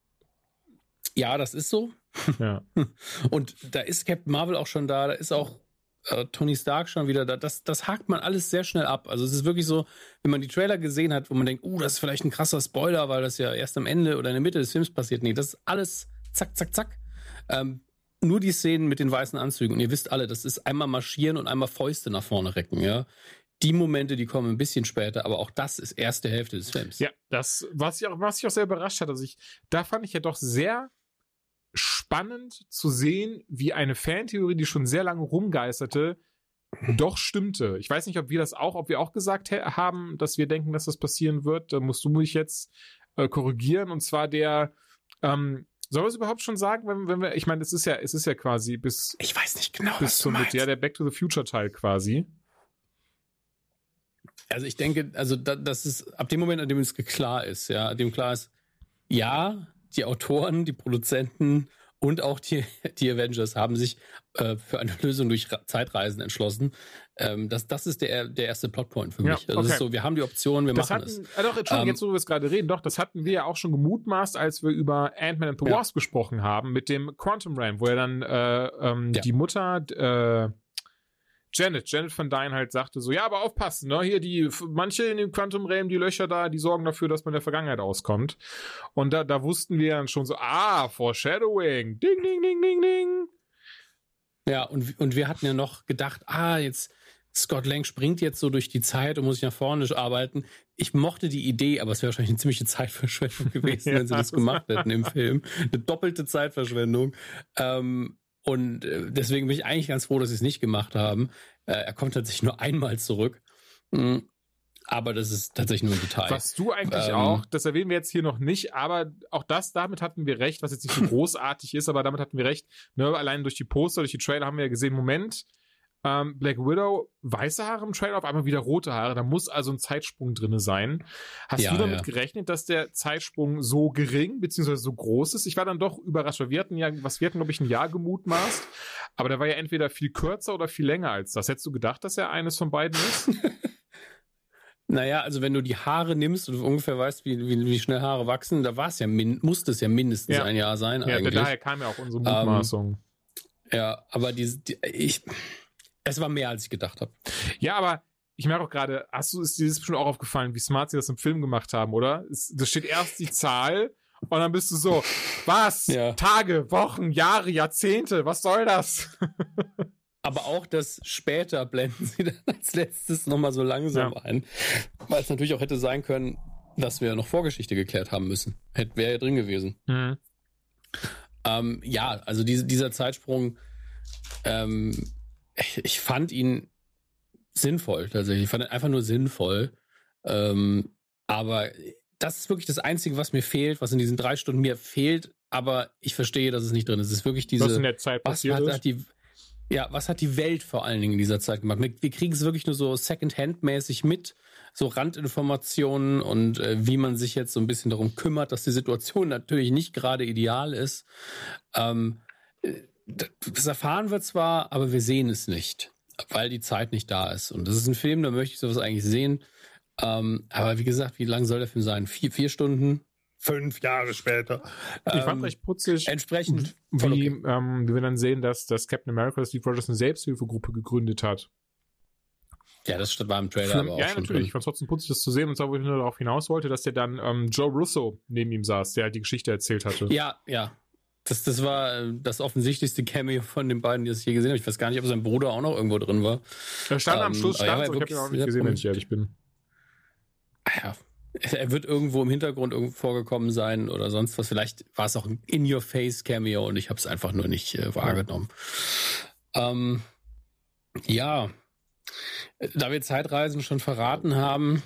ja, das ist so. Ja. <laughs> Und da ist Captain Marvel auch schon da, da ist auch äh, Tony Stark schon wieder da. Das, das hakt man alles sehr schnell ab. Also es ist wirklich so, wenn man die Trailer gesehen hat, wo man denkt, uh, das ist vielleicht ein krasser Spoiler, weil das ja erst am Ende oder in der Mitte des Films passiert. Nee, das ist alles zack, zack, zack. Ähm, nur die Szenen mit den weißen Anzügen. Und ihr wisst alle, das ist einmal marschieren und einmal Fäuste nach vorne recken, ja. Die Momente, die kommen ein bisschen später, aber auch das ist erste Hälfte des Films. Ja, das, was ich auch, was ich auch sehr überrascht hat, also ich, da fand ich ja doch sehr spannend zu sehen, wie eine Fantheorie, die schon sehr lange rumgeisterte, doch stimmte. Ich weiß nicht, ob wir das auch, ob wir auch gesagt haben, dass wir denken, dass das passieren wird. Da musst du mich jetzt äh, korrigieren. Und zwar der, ähm, soll man es überhaupt schon sagen, wenn, wenn wir, ich meine, es ist ja, es ist ja quasi bis. Ich weiß nicht genau, bis zum Mitte, ja, der Back to the Future Teil quasi. Also ich denke, also da, das ist ab dem Moment, an dem es klar ist, ja, an dem klar ist, ja, die Autoren, die Produzenten und auch die, die Avengers haben sich äh, für eine Lösung durch Zeitreisen entschlossen. Ähm, das, das ist der, der erste Plotpoint für mich. Ja, also okay. ist so, wir haben die Option, wir das machen hatten, es. Äh, doch, Entschuldigung, ähm, jetzt wo wir es gerade reden, doch, das hatten wir ja auch schon gemutmaßt, als wir über Ant-Man and the Wasp ja. gesprochen haben, mit dem Quantum Ram, wo er dann äh, ähm, ja. die Mutter äh, Janet, Janet von Dyne halt sagte so, ja, aber aufpassen, ne, hier die, manche in dem Quantum Realm, die Löcher da, die sorgen dafür, dass man in der Vergangenheit auskommt. Und da, da wussten wir dann schon so, ah, Foreshadowing, ding, ding, ding, ding, ding. Ja, und, und wir hatten ja noch gedacht, ah, jetzt, Scott Lang springt jetzt so durch die Zeit und muss sich nach vorne arbeiten. Ich mochte die Idee, aber es wäre wahrscheinlich eine ziemliche Zeitverschwendung <laughs> gewesen, ja. wenn sie das gemacht hätten im Film. Eine doppelte Zeitverschwendung. Ähm, und äh, deswegen bin ich eigentlich ganz froh, dass sie es nicht gemacht haben. Äh, er kommt tatsächlich nur <laughs> einmal zurück. Mhm. Aber das ist tatsächlich nur ein Detail. Was du eigentlich ähm, auch, das erwähnen wir jetzt hier noch nicht, aber auch das, damit hatten wir recht, was jetzt nicht so <laughs> großartig ist, aber damit hatten wir recht. Ne, allein durch die Poster, durch die Trailer haben wir ja gesehen, Moment, ähm, Black Widow, weiße Haare im Trailer, auf einmal wieder rote Haare. Da muss also ein Zeitsprung drinne sein. Hast ja, du damit ja. gerechnet, dass der Zeitsprung so gering beziehungsweise so groß ist? Ich war dann doch überrascht, weil wir hatten ja, was wir hatten, glaube ich, ein Jahr gemutmaßt, aber der war ja entweder viel kürzer oder viel länger als das. Hättest du gedacht, dass er eines von beiden ist? <laughs> Naja, also wenn du die Haare nimmst und ungefähr weißt, wie, wie, wie schnell Haare wachsen, da war es ja min musste es ja mindestens ja. ein Jahr sein. Ja, eigentlich. daher kam ja auch unsere Mutmaßung. Ähm, ja, aber die, die, ich, es war mehr, als ich gedacht habe. Ja, aber ich merke auch gerade, hast du, ist dir das schon auch aufgefallen, wie smart sie das im Film gemacht haben, oder? Da steht erst die Zahl und dann bist du so, was? Ja. Tage, Wochen, Jahre, Jahrzehnte, was soll das? <laughs> Aber auch das später blenden sie dann als letztes nochmal so langsam ja. ein. Weil es natürlich auch hätte sein können, dass wir noch Vorgeschichte geklärt haben müssen. Hätte wäre ja drin gewesen. Mhm. Ähm, ja, also diese, dieser Zeitsprung ähm, ich fand ihn sinnvoll tatsächlich. Ich fand ihn einfach nur sinnvoll. Ähm, aber das ist wirklich das Einzige, was mir fehlt, was in diesen drei Stunden mir fehlt, aber ich verstehe, dass es nicht drin ist. Es ist wirklich diese. Was in der Zeit passiert was hat, hat die, ja, was hat die Welt vor allen Dingen in dieser Zeit gemacht? Wir, wir kriegen es wirklich nur so Second-Hand-mäßig mit, so Randinformationen und äh, wie man sich jetzt so ein bisschen darum kümmert, dass die Situation natürlich nicht gerade ideal ist. Ähm, äh, das erfahren wir zwar, aber wir sehen es nicht, weil die Zeit nicht da ist. Und das ist ein Film, da möchte ich sowas eigentlich sehen. Ähm, aber wie gesagt, wie lang soll der Film sein? Vier, vier Stunden? Fünf Jahre später. Ich fand ähm, recht putzig. Entsprechend. Wie, okay. ähm, wie wir dann sehen, dass, dass Captain America Steve Rogers eine Selbsthilfegruppe gegründet hat. Ja, das war im Trailer Für, aber auch Ja, schon natürlich. Ich fand trotzdem putzig, das zu sehen. Und zwar, wo ich nur darauf hinaus wollte, dass der dann ähm, Joe Russo neben ihm saß, der halt die Geschichte erzählt hatte. Ja, ja. Das, das war äh, das offensichtlichste Cameo von den beiden, die ich je gesehen habe. Ich weiß gar nicht, ob sein Bruder auch noch irgendwo drin war. Er stand ähm, am Schluss, stand, ja, ich habe ihn auch nicht gesehen, wenn ich ehrlich bin. Ah ja, er wird irgendwo im Hintergrund irgendwo vorgekommen sein oder sonst was. Vielleicht war es auch ein In-Your-Face-Cameo und ich habe es einfach nur nicht äh, wahrgenommen. Ja. Ähm, ja, da wir Zeitreisen schon verraten haben,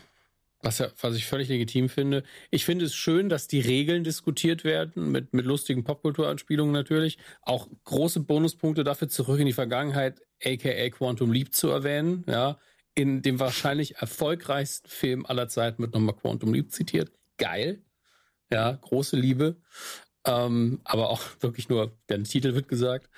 was, was ich völlig legitim finde. Ich finde es schön, dass die Regeln diskutiert werden, mit, mit lustigen Popkulturanspielungen natürlich. Auch große Bonuspunkte dafür zurück in die Vergangenheit, aka Quantum Leap zu erwähnen. Ja, in dem wahrscheinlich erfolgreichsten Film aller Zeiten wird nochmal Quantum Leap zitiert. Geil. Ja, große Liebe. Ähm, aber auch <laughs> wirklich nur, der Titel wird gesagt.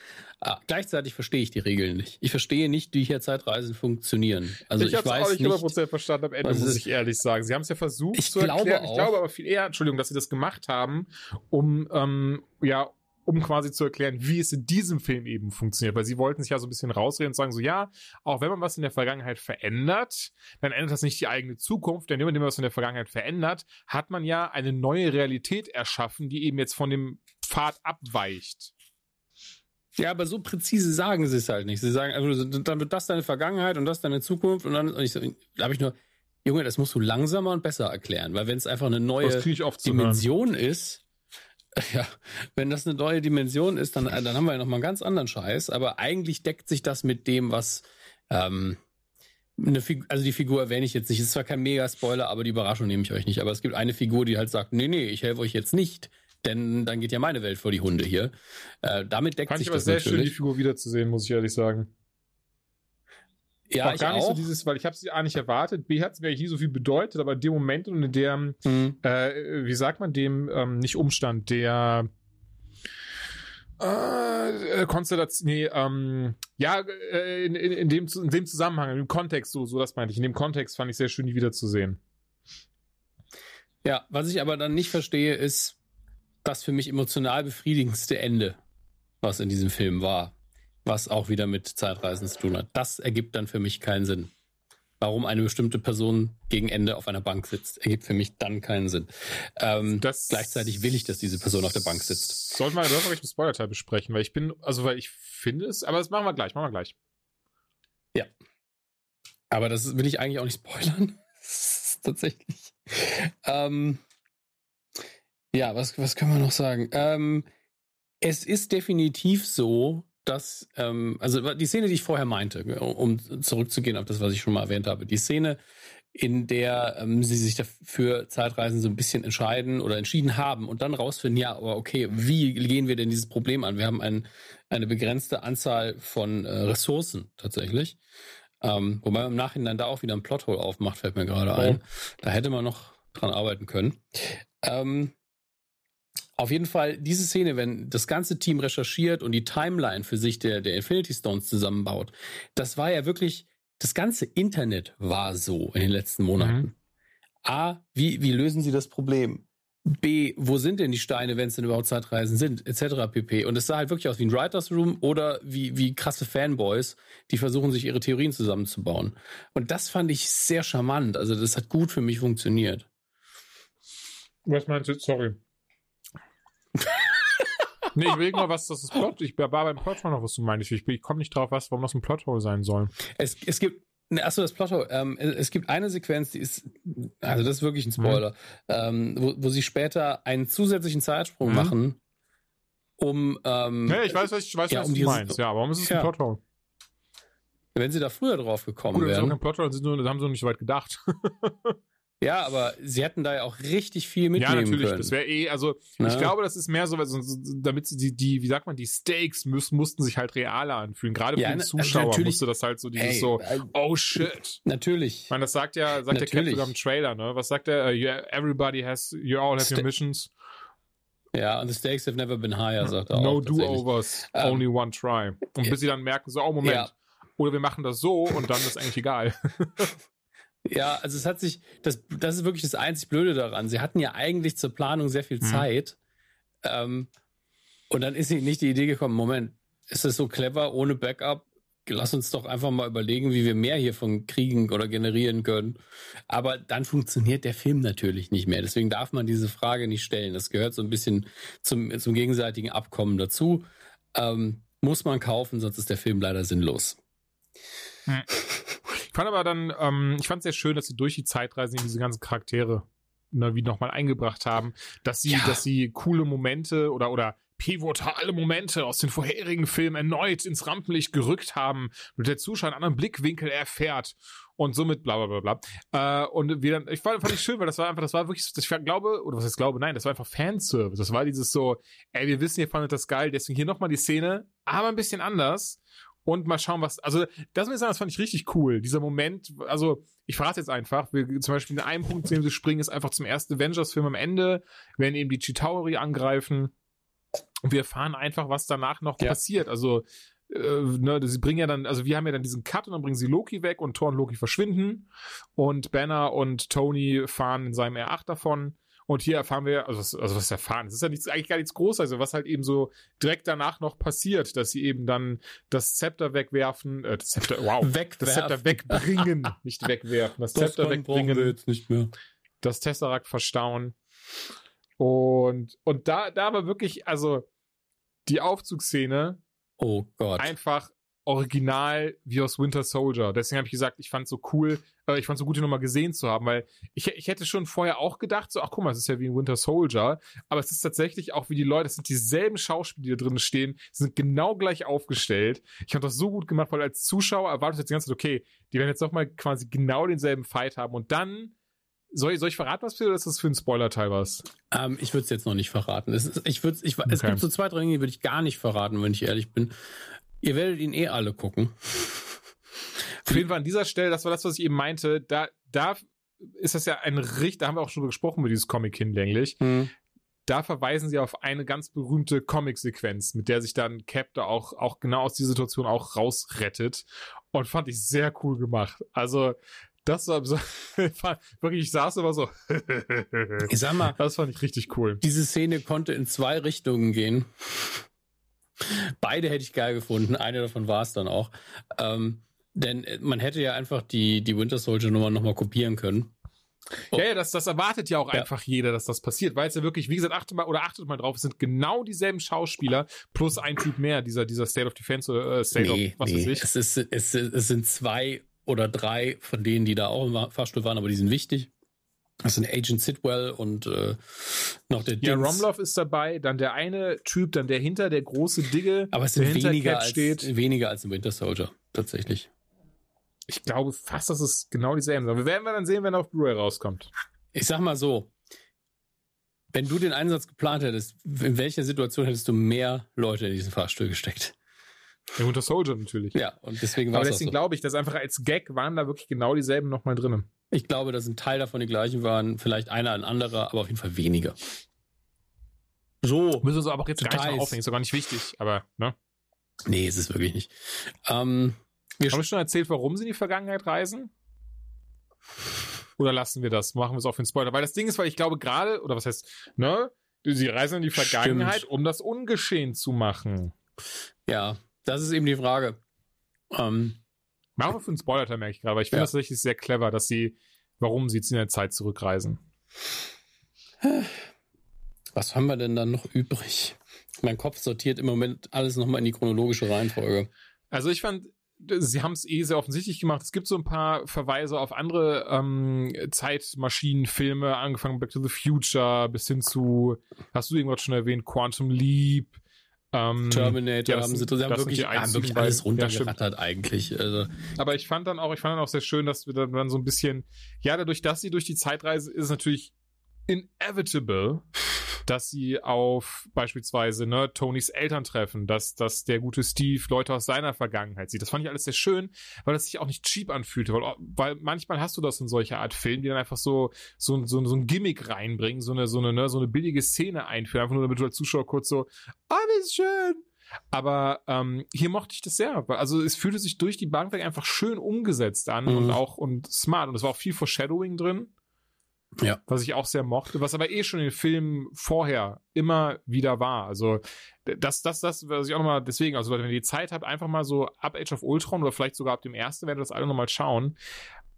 Ah, gleichzeitig verstehe ich die Regeln nicht. Ich verstehe nicht, wie hier Zeitreisen funktionieren. Also ich, ich weiß auch nicht 100% verstanden am Ende, muss ich ehrlich sagen. Sie haben es ja versucht ich zu glaube erklären. Auch. Ich glaube aber viel eher, Entschuldigung, dass sie das gemacht haben, um ähm, ja um quasi zu erklären, wie es in diesem Film eben funktioniert. Weil sie wollten sich ja so ein bisschen rausreden und sagen so, ja, auch wenn man was in der Vergangenheit verändert, dann ändert das nicht die eigene Zukunft, denn wenn man was in der Vergangenheit verändert, hat man ja eine neue Realität erschaffen, die eben jetzt von dem Pfad abweicht. Ja, aber so präzise sagen sie es halt nicht. Sie sagen, also dann wird das deine Vergangenheit und das deine Zukunft und dann und ich, da habe ich nur, Junge, das musst du langsamer und besser erklären, weil wenn es einfach eine neue Dimension ist, <laughs> ja, wenn das eine neue Dimension ist, dann, dann haben wir ja nochmal einen ganz anderen Scheiß. Aber eigentlich deckt sich das mit dem, was ähm, eine Figur, also die Figur erwähne ich jetzt nicht. Es ist zwar kein Mega-Spoiler, aber die Überraschung nehme ich euch nicht. Aber es gibt eine Figur, die halt sagt, nee, nee, ich helfe euch jetzt nicht, denn dann geht ja meine Welt vor die Hunde hier. Äh, damit deckt Fand sich ich aber das sehr natürlich. schön, die Figur wiederzusehen, muss ich ehrlich sagen. Ja, ich gar nicht auch. so dieses, weil ich habe sie A nicht erwartet, B hat es mir nie so viel bedeutet, aber in dem Moment und in der, Mhm. äh, wie sagt man dem, ähm, nicht Umstand, der äh, Konstellation, nee, ähm, ja, äh, in, in, in, dem, in dem Zusammenhang, in dem Kontext, so, so das meinte ich, in dem Kontext fand ich sehr schön, die wiederzusehen. Ja, was ich aber dann nicht verstehe, ist das für mich emotional befriedigendste Ende, was in diesem Film war was auch wieder mit Zeitreisen zu tun hat. Das ergibt dann für mich keinen Sinn. Warum eine bestimmte Person gegen Ende auf einer Bank sitzt, ergibt für mich dann keinen Sinn. Ähm, das gleichzeitig will ich, dass diese Person auf der Bank sitzt. Sollten wir das vielleicht im Spoiler-Teil besprechen, weil ich bin, also weil ich finde es, aber das machen wir gleich, machen wir gleich. Ja. Aber das will ich eigentlich auch nicht spoilern. <laughs> Tatsächlich. Ähm, ja, was, was können wir noch sagen? Ähm, es ist definitiv so, dass, ähm, also die Szene, die ich vorher meinte, um zurückzugehen auf das, was ich schon mal erwähnt habe, die Szene, in der ähm, sie sich dafür Zeitreisen so ein bisschen entscheiden oder entschieden haben und dann rausfinden, ja, aber okay, wie gehen wir denn dieses Problem an? Wir haben ein, eine begrenzte Anzahl von äh, Ressourcen tatsächlich. Ähm, wobei man im Nachhinein da auch wieder ein Plothole aufmacht, fällt mir gerade ein. Da hätte man noch dran arbeiten können. Ähm, auf jeden Fall diese Szene, wenn das ganze Team recherchiert und die Timeline für sich der, der Infinity Stones zusammenbaut, das war ja wirklich, das ganze Internet war so in den letzten Monaten. Mhm. A, wie, wie lösen sie das Problem? B, wo sind denn die Steine, wenn es denn überhaupt Zeitreisen sind, etc. pp. Und es sah halt wirklich aus wie ein Writers Room oder wie, wie krasse Fanboys, die versuchen, sich ihre Theorien zusammenzubauen. Und das fand ich sehr charmant. Also das hat gut für mich funktioniert. Was meinst du? Sorry. Nee, ich will nur was, das ist Plot. Ich war beim Plothole noch, was du meinst. Ich, ich komme nicht drauf, was, warum das ein Plothole sein soll. Es, es gibt, ne, achso, das Plothole. Ähm, es gibt eine Sequenz, die ist, also das ist wirklich ein Spoiler, mhm. ähm, wo, wo sie später einen zusätzlichen Zeitsprung mhm. machen, um. Ähm, ja, ich weiß, was, ich weiß, ja, was um du meinst. Ja, warum ist es ja. ein Plothole? Wenn sie da früher drauf gekommen Gut, wären. Gut, kein Plothole, sind nur, haben sie noch nicht so weit gedacht. <laughs> Ja, aber sie hätten da ja auch richtig viel mitnehmen können. Ja, natürlich. Können. Das wäre eh, also Na? ich glaube, das ist mehr so, damit sie die, die, wie sagt man, die Stakes müssen, mussten sich halt realer anfühlen. Gerade ja, für den Zuschauer also musste das halt so dieses ey, so, äh, oh shit. Natürlich. Ich meine, das sagt ja, sagt natürlich. der Captain am Trailer, ne? Was sagt er? Uh, everybody has, you all have St your missions. Ja, und the stakes have never been higher, sagt er No do-overs, um, only one try. Und bis sie dann merken, so, oh Moment, ja. oder wir machen das so und dann ist eigentlich egal. <laughs> Ja, also es hat sich, das, das ist wirklich das einzig Blöde daran. Sie hatten ja eigentlich zur Planung sehr viel mhm. Zeit. Ähm, und dann ist ihnen nicht die Idee gekommen, Moment, ist das so clever ohne Backup? Lass uns doch einfach mal überlegen, wie wir mehr hiervon kriegen oder generieren können. Aber dann funktioniert der Film natürlich nicht mehr. Deswegen darf man diese Frage nicht stellen. Das gehört so ein bisschen zum, zum gegenseitigen Abkommen dazu. Ähm, muss man kaufen, sonst ist der Film leider sinnlos. Hm <laughs> fand aber dann, ähm, ich fand es sehr schön, dass sie durch die Zeitreisen diese ganzen Charaktere ne, wie nochmal eingebracht haben, dass sie, ja. dass sie coole Momente oder, oder pivotale Momente aus den vorherigen Filmen erneut ins Rampenlicht gerückt haben und der Zuschauer einen anderen Blickwinkel erfährt und somit bla bla bla bla. Äh, und wir dann, ich fand, fand ich schön, weil das war einfach, das war wirklich, ich glaube, oder was heißt glaube, nein, das war einfach Fanservice. Das war dieses so, ey, wir wissen, ihr fandet das geil, deswegen hier nochmal die Szene, aber ein bisschen anders und mal schauen, was, also das muss ich sagen, das fand ich richtig cool. Dieser Moment, also ich verrate jetzt einfach, wir zum Beispiel in einem Punkt, zu dem sie springen, ist einfach zum ersten Avengers-Film am Ende, werden eben die Chitauri angreifen und wir erfahren einfach, was danach noch ja. passiert. Also äh, ne, sie bringen ja dann, also wir haben ja dann diesen Cut und dann bringen sie Loki weg und Thor und Loki verschwinden und Banner und Tony fahren in seinem R8 davon und hier erfahren wir, also was, also was erfahren, es ist ja nichts, eigentlich gar nichts Großes, also was halt eben so direkt danach noch passiert, dass sie eben dann das Zepter wegwerfen, äh, das Zepter, wow, wegwerfen. das Zepter wegbringen, <laughs> nicht wegwerfen, das, das Zepter wegbringen, jetzt nicht mehr. das Tesseract verstauen. Und, und da, da war wirklich, also, die Aufzugsszene, oh Gott, einfach original wie aus Winter Soldier. Deswegen habe ich gesagt, ich fand so cool, äh, ich fand so gut, die nochmal gesehen zu haben, weil ich, ich hätte schon vorher auch gedacht, so, ach guck mal, es ist ja wie ein Winter Soldier, aber es ist tatsächlich auch wie die Leute, es sind dieselben Schauspieler, die da drin stehen, sind genau gleich aufgestellt. Ich fand das so gut gemacht, weil als Zuschauer erwartet jetzt die ganze Zeit, okay, die werden jetzt doch mal quasi genau denselben Fight haben und dann soll ich, soll ich verraten, was für, oder ist das für ein Spoiler-Teil was? Ähm, ich würde es jetzt noch nicht verraten. Es, ist, ich würd, ich, okay. Es gibt so zwei, drei Dinge, die würde ich gar nicht verraten, wenn ich ehrlich bin. Ihr werdet ihn eh alle gucken. Auf jeden Fall an dieser Stelle, das war das, was ich eben meinte, da, da ist das ja ein richtig, da haben wir auch schon gesprochen mit dieses Comic hinlänglich. Mhm. Da verweisen sie auf eine ganz berühmte Comic-Sequenz, mit der sich dann Cap da auch, auch genau aus dieser Situation auch rausrettet. Und fand ich sehr cool gemacht. Also, das war so, <laughs> wirklich, ich saß immer so. <laughs> ich sag mal, das fand ich richtig cool. Diese Szene konnte in zwei Richtungen gehen. Beide hätte ich geil gefunden. Eine davon war es dann auch. Ähm, denn äh, man hätte ja einfach die, die Winter Soldier Nummer nochmal kopieren können. Oh. Ja, ja, das, das erwartet ja auch ja. einfach jeder, dass das passiert, weil es ja wirklich, wie gesagt, achtet mal oder achtet mal drauf, es sind genau dieselben Schauspieler plus ein Typ mehr, dieser, dieser State of Defense oder äh, State nee, of was nee. weiß ich. Es, ist, es, es sind zwei oder drei von denen, die da auch im Fahrstuhl waren, aber die sind wichtig. Das sind Agent Sidwell und äh, noch der Ja, Romloff ist dabei, dann der eine Typ, dann der hinter, der große Digge, aber es sind weniger als, steht. weniger als im Winter Soldier, tatsächlich. Ich glaube fast, dass es genau dieselben sind. Wir werden wir dann sehen, wenn er auf Blu-ray rauskommt. Ich sag mal so, wenn du den Einsatz geplant hättest, in welcher Situation hättest du mehr Leute in diesen Fahrstuhl gesteckt? Der Winter Soldier natürlich. Ja, und deswegen war Aber deswegen so. glaube ich, dass einfach als Gag waren da wirklich genau dieselben nochmal drinnen. Ich glaube, dass ein Teil davon die gleichen waren, vielleicht einer ein anderer, aber auf jeden Fall weniger. So. Müssen wir uns aber jetzt Details. gar nicht aufhängen, ist doch gar nicht wichtig, aber, ne? Nee, ist es wirklich nicht. Ähm, wir Haben wir schon erzählt, warum sie in die Vergangenheit reisen? Oder lassen wir das? Machen wir es auf den Spoiler? Weil das Ding ist, weil ich glaube gerade, oder was heißt, ne? Sie reisen in die Vergangenheit, Stimmt. um das ungeschehen zu machen. Ja, das ist eben die Frage. Ähm, Machen wir für einen Spoiler, merke ich gerade, weil ich finde ja. das tatsächlich sehr clever, dass sie, warum sie jetzt in der Zeit zurückreisen. Was haben wir denn dann noch übrig? Mein Kopf sortiert im Moment alles nochmal in die chronologische Reihenfolge. Also ich fand, sie haben es eh sehr offensichtlich gemacht. Es gibt so ein paar Verweise auf andere ähm, Zeitmaschinenfilme, angefangen Back to the Future bis hin zu, hast du irgendwas schon erwähnt, Quantum Leap, Ähm, Terminator ja, haben sie, sie haben wirklich, haben wirklich alles runtergerattert ja, eigentlich. Also. Aber ich fand dann auch, ich fand dann auch sehr schön, dass wir dann so ein bisschen, ja, dadurch, dass sie durch die Zeitreise ist, natürlich inevitable, dass sie auf beispielsweise ne, Tonys Eltern treffen, dass, dass der gute Steve Leute aus seiner Vergangenheit sieht. Das fand ich alles sehr schön, weil das sich auch nicht cheap anfühlte, weil, weil manchmal hast du das in solcher Art Filmen, die dann einfach so, so, so, so ein Gimmick reinbringen, so eine, so eine, ne, so eine billige Szene einführen, einfach nur damit du als Zuschauer kurz so, ah, oh, wie schön, aber ähm, hier mochte ich das sehr. Also es fühlte sich durch die Bank weg einfach schön umgesetzt an mhm. und auch und smart. Und es war auch viel Foreshadowing drin. Ja. Was ich auch sehr mochte, was aber eh schon in den Filmen vorher immer wieder war. Also das, das, das, was ich auch nochmal, deswegen, also wenn ihr die Zeit habt, einfach mal so ab Age of Ultron oder vielleicht sogar ab dem ersten, werdet ihr das alle nochmal schauen.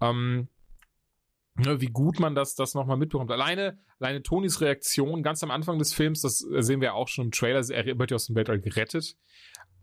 Ähm, ne, wie gut man das, das nochmal mitbekommt. Alleine, alleine Tonys Reaktion ganz am Anfang des Films, das sehen wir auch schon im Trailer, er wird ja aus dem Weltall gerettet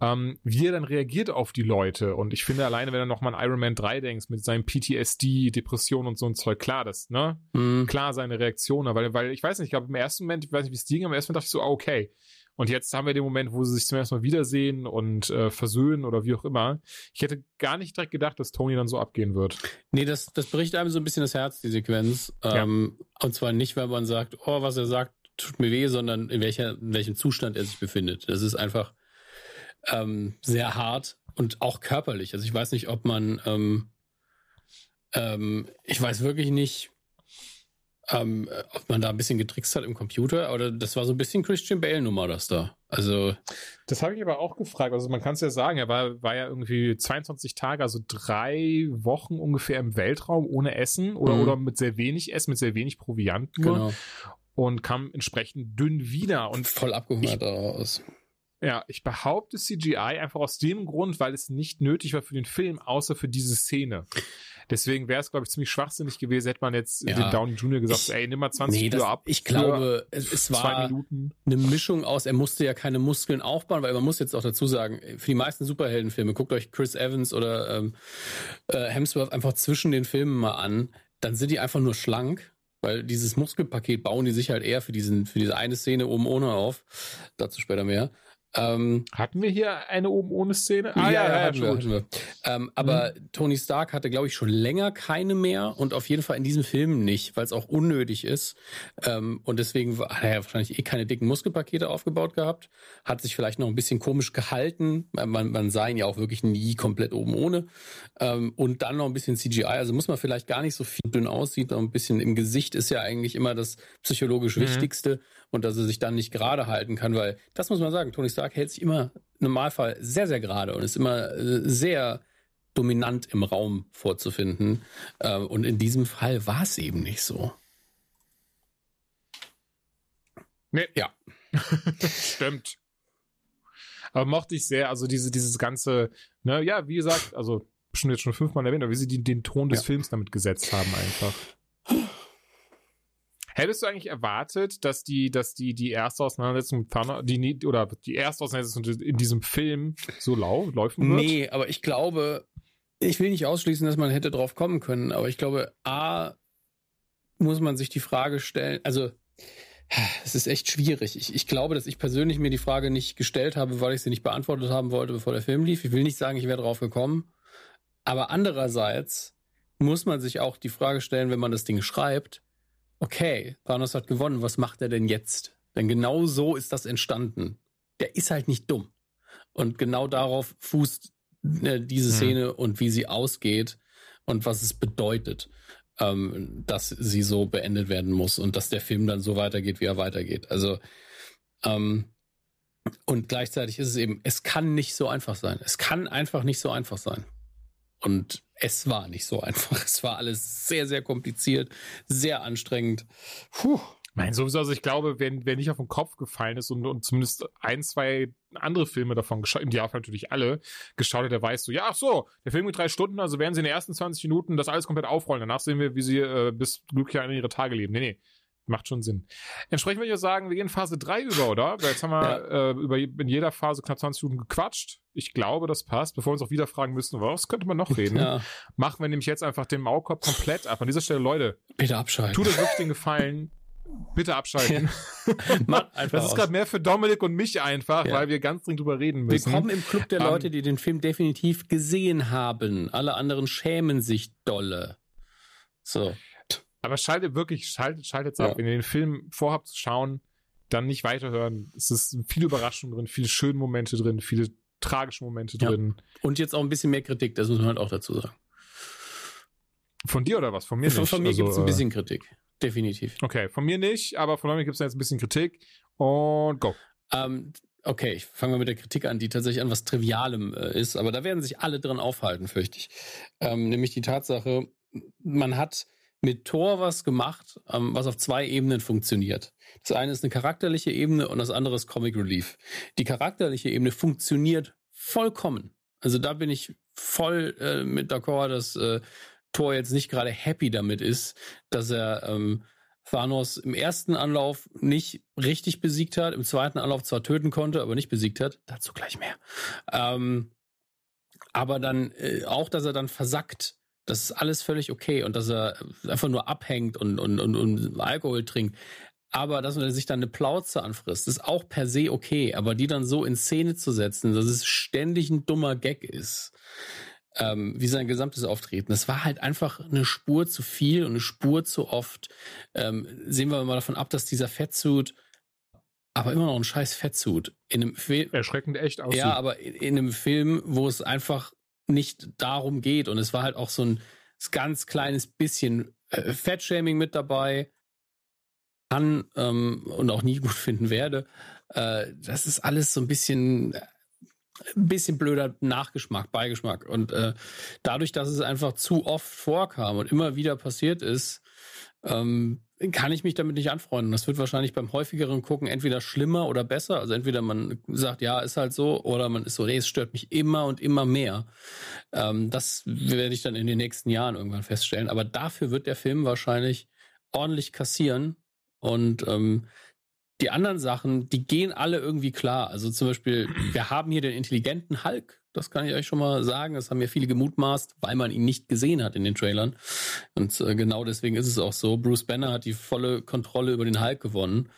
ähm, wie er dann reagiert auf die Leute. Und ich finde alleine, wenn du nochmal an Iron Man 3 denkst, mit seinem PTSD, Depression und so ein Zeug, klar, das, ne? Mhm. Klar seine Reaktion, weil, weil ich weiß nicht, ich glaube im ersten Moment, ich weiß nicht, wie es dir ging, am ersten Moment dachte ich so, ah, okay. Und jetzt haben wir den Moment, wo sie sich zum ersten Mal wiedersehen und äh, versöhnen oder wie auch immer. Ich hätte gar nicht direkt gedacht, dass Tony dann so abgehen wird. Nee, das, das bricht einem so ein bisschen das Herz, die Sequenz. Ja. Ähm, und zwar nicht, weil man sagt, oh, was er sagt, tut mir weh, sondern in, welcher, in welchem Zustand er sich befindet. Das ist einfach, ähm, sehr hart und auch körperlich. Also ich weiß nicht, ob man, ähm, ähm, ich weiß wirklich nicht, ähm, ob man da ein bisschen getrickst hat im Computer, oder das war so ein bisschen Christian Bale-Nummer, das da. Also. Das habe ich aber auch gefragt. Also man kann es ja sagen, er war, war ja irgendwie 22 Tage, also drei Wochen ungefähr im Weltraum ohne Essen oder, mhm. oder mit sehr wenig Essen, mit sehr wenig Proviant nur. Genau. Und kam entsprechend dünn wieder und voll abgehungert daraus. Ja, ich behaupte CGI einfach aus dem Grund, weil es nicht nötig war für den Film, außer für diese Szene. Deswegen wäre es, glaube ich, ziemlich schwachsinnig gewesen, hätte man jetzt ja, den Downey Jr. gesagt, ich, ey, nimm mal 20 nee, das, ab. Ich glaube, es, es war eine Mischung aus, er musste ja keine Muskeln aufbauen, weil man muss jetzt auch dazu sagen, für die meisten Superheldenfilme, guckt euch Chris Evans oder ähm, äh, Hemsworth einfach zwischen den Filmen mal an, dann sind die einfach nur schlank weil dieses Muskelpaket bauen die sich halt eher für diesen für diese eine Szene oben ohne auf. Dazu später mehr. Ähm, hatten wir hier eine oben ohne Szene? Ah, ja, ja, ja, hatten wir, hatten wir. Ähm, aber mhm. Tony Stark hatte, glaube ich, schon länger keine mehr und auf jeden Fall in diesem Film nicht, weil es auch unnötig ist. Ähm, und deswegen hat er wahrscheinlich eh keine dicken Muskelpakete aufgebaut gehabt, hat sich vielleicht noch ein bisschen komisch gehalten. Man, man sah ihn ja auch wirklich nie komplett oben ohne. Ähm, und dann noch ein bisschen CGI. Also muss man vielleicht gar nicht so viel dünn aussieht, noch ein bisschen im Gesicht ist ja eigentlich immer das psychologisch mhm. Wichtigste und dass er sich dann nicht gerade halten kann, weil das muss man sagen, Tony Stark hält sich immer im Normalfall sehr, sehr gerade und ist immer äh, sehr dominant im Raum vorzufinden. Äh, und in diesem Fall war es eben nicht so. Nee. Ja. <laughs> Stimmt. Aber mochte ich sehr, also diese, dieses ganze, ne, ja, wie gesagt, also schon jetzt schon fünfmal erwähnt, aber wie sie die, den Ton des ja. Films damit gesetzt haben einfach. Hättest du eigentlich erwartet, dass die, dass die, die erste Auseinandersetzung mit Thanos, die, oder die erste Auseinandersetzung in diesem Film so lau laufen wird? Nee, aber ich glaube, ich will nicht ausschließen, dass man hätte drauf kommen können, aber ich glaube, A, muss man sich die Frage stellen, also, es ist echt schwierig. Ich, ich glaube, dass ich persönlich mir die Frage nicht gestellt habe, weil ich sie nicht beantwortet haben wollte, bevor der Film lief. Ich will nicht sagen, ich wäre drauf gekommen. Aber andererseits muss man sich auch die Frage stellen, wenn man das Ding schreibt, okay, Thanos hat gewonnen, was macht er denn jetzt? Denn genau so ist das entstanden. Der ist halt nicht dumm. Und genau darauf fußt äh, diese hm. Szene und wie sie ausgeht und was es bedeutet, ähm, dass sie so beendet werden muss und dass der Film dann so weitergeht, wie er weitergeht. Also ähm, und gleichzeitig ist es eben, es kann nicht so einfach sein. Es kann einfach nicht so einfach sein. Und es war nicht so einfach. Es war alles sehr, sehr kompliziert, sehr anstrengend. Puh. Nein, sowieso, also ich glaube, wenn, wer nicht auf den Kopf gefallen ist und, und zumindest ein, zwei andere Filme davon geschaut, im Idealfall natürlich alle, geschaut hat, der weiß so, ja, ach so, der Film geht drei Stunden, also werden sie in den ersten 20 Minuten das alles komplett aufrollen. Danach sehen wir, wie sie äh, bis glücklich an ihre Tage leben. Nee, nee. Macht schon Sinn. Entsprechend würde ich auch sagen, wir gehen Phase 3 über, oder? Weil jetzt haben wir ja. äh, über in jeder Phase knapp 20 Minuten gequatscht. Ich glaube, das passt. Bevor wir uns auch wieder fragen müssen, was könnte man noch reden? Ja. Machen wir nämlich jetzt einfach den Maulkorb komplett ab. An dieser Stelle, Leute, bitte abschalten. Tut euch wirklich den Gefallen. bitte abschalten. <laughs> das ist gerade mehr für Dominik und mich einfach, ja. weil wir ganz dringend drüber reden müssen. Willkommen im Club der um, Leute, die den Film definitiv gesehen haben. Alle anderen schämen sich dolle. So. Aber schaltet wirklich, schaltet, schaltet ja. ab. Wenn ihr den Film vorhabt zu schauen, dann nicht weiterhören. Es ist viele Überraschungen drin, viele schöne Momente drin, viele tragische Momente ja. drin. Und jetzt auch ein bisschen mehr Kritik, das muss man halt auch dazu sagen. Von dir oder was? Von mir von, nicht? Von mir also, gibt es ein bisschen Kritik. Definitiv. Okay, von mir nicht, aber von euch gibt es jetzt ein bisschen Kritik. Und go. Ähm, okay, ich fange mal mit der Kritik an, die tatsächlich an was Trivialem äh, ist, aber da werden sich alle drin aufhalten, fürchte ich. Ähm, nämlich die Tatsache, man hat mit Tor was gemacht, ähm, was auf zwei Ebenen funktioniert. Das eine ist eine charakterliche Ebene und das andere ist Comic Relief. Die charakterliche Ebene funktioniert vollkommen. Also da bin ich voll äh, mit d'accord, dass äh, Thor jetzt nicht gerade happy damit ist, dass er ähm, Thanos im ersten Anlauf nicht richtig besiegt hat, im zweiten Anlauf zwar töten konnte, aber nicht besiegt hat. Dazu gleich mehr. Ähm, aber dann äh, auch, dass er dann versackt. Das ist alles völlig okay und dass er einfach nur abhängt und, und, und, und Alkohol trinkt. Aber dass er sich dann eine Plauze anfrisst, ist auch per se okay. Aber die dann so in Szene zu setzen, dass es ständig ein dummer Gag ist, ähm, wie sein gesamtes Auftreten. Das war halt einfach eine Spur zu viel und eine Spur zu oft. Ähm, sehen wir mal davon ab, dass dieser Fettsuit aber immer noch ein scheiß Fettsuit in einem Film erschreckend echt aussieht. Ja, aber in, in, einem Film, wo es einfach nicht darum geht und es war halt auch so ein ganz kleines bisschen äh, Fettshaming mit dabei kann ähm, und auch nie <laughs> gut finden werde. Äh, das ist alles so ein bisschen ein bisschen blöder Nachgeschmack, Beigeschmack. Und äh, dadurch, dass es einfach zu oft vorkam und immer wieder passiert ist, ähm, kann ich mich damit nicht anfreunden. Das wird wahrscheinlich beim häufigeren Gucken entweder schlimmer oder besser. Also entweder man sagt, ja, ist halt so, oder man ist so, nee, es stört mich immer und immer mehr. Ähm, das werde ich dann in den nächsten Jahren irgendwann feststellen. Aber dafür wird der Film wahrscheinlich ordentlich kassieren. Und ähm, die anderen Sachen, die gehen alle irgendwie klar. Also zum Beispiel, wir haben hier den intelligenten Hulk. Das kann ich euch schon mal sagen. Das haben ja viele gemutmaßt, weil man ihn nicht gesehen hat in den Trailern. Und äh, genau deswegen ist es auch so. Bruce Banner hat die volle Kontrolle über den Hulk gewonnen.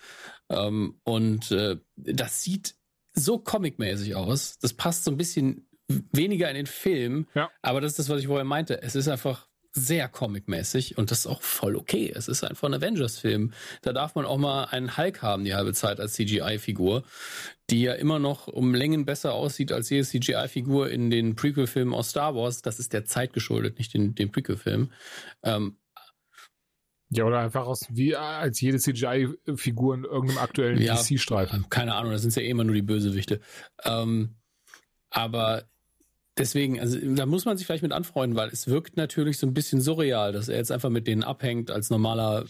Ähm, und äh, das sieht so comicmäßig aus. Das passt so ein bisschen weniger in den Film. Ja. Aber das ist das, was ich vorher meinte. Es ist einfach sehr comic-mäßig und das ist auch voll okay. Es ist einfach ein Avengers-Film. Da darf man auch mal einen Hulk haben die halbe Zeit als CGI-Figur, die ja immer noch um Längen besser aussieht als jede CGI-Figur in den Prequel-Filmen aus Star Wars. Das ist der Zeit geschuldet, nicht den, den Prequel-Film. Ähm, ja, oder einfach aus, wie als jede CGI-Figur in irgendeinem aktuellen ja, DC-Streifen. Keine Ahnung, da sind ja eh immer nur die Bösewichte. Ähm, aber Deswegen, also da muss man sich vielleicht mit anfreunden, weil es wirkt natürlich so ein bisschen surreal, dass er jetzt einfach mit denen abhängt als normaler,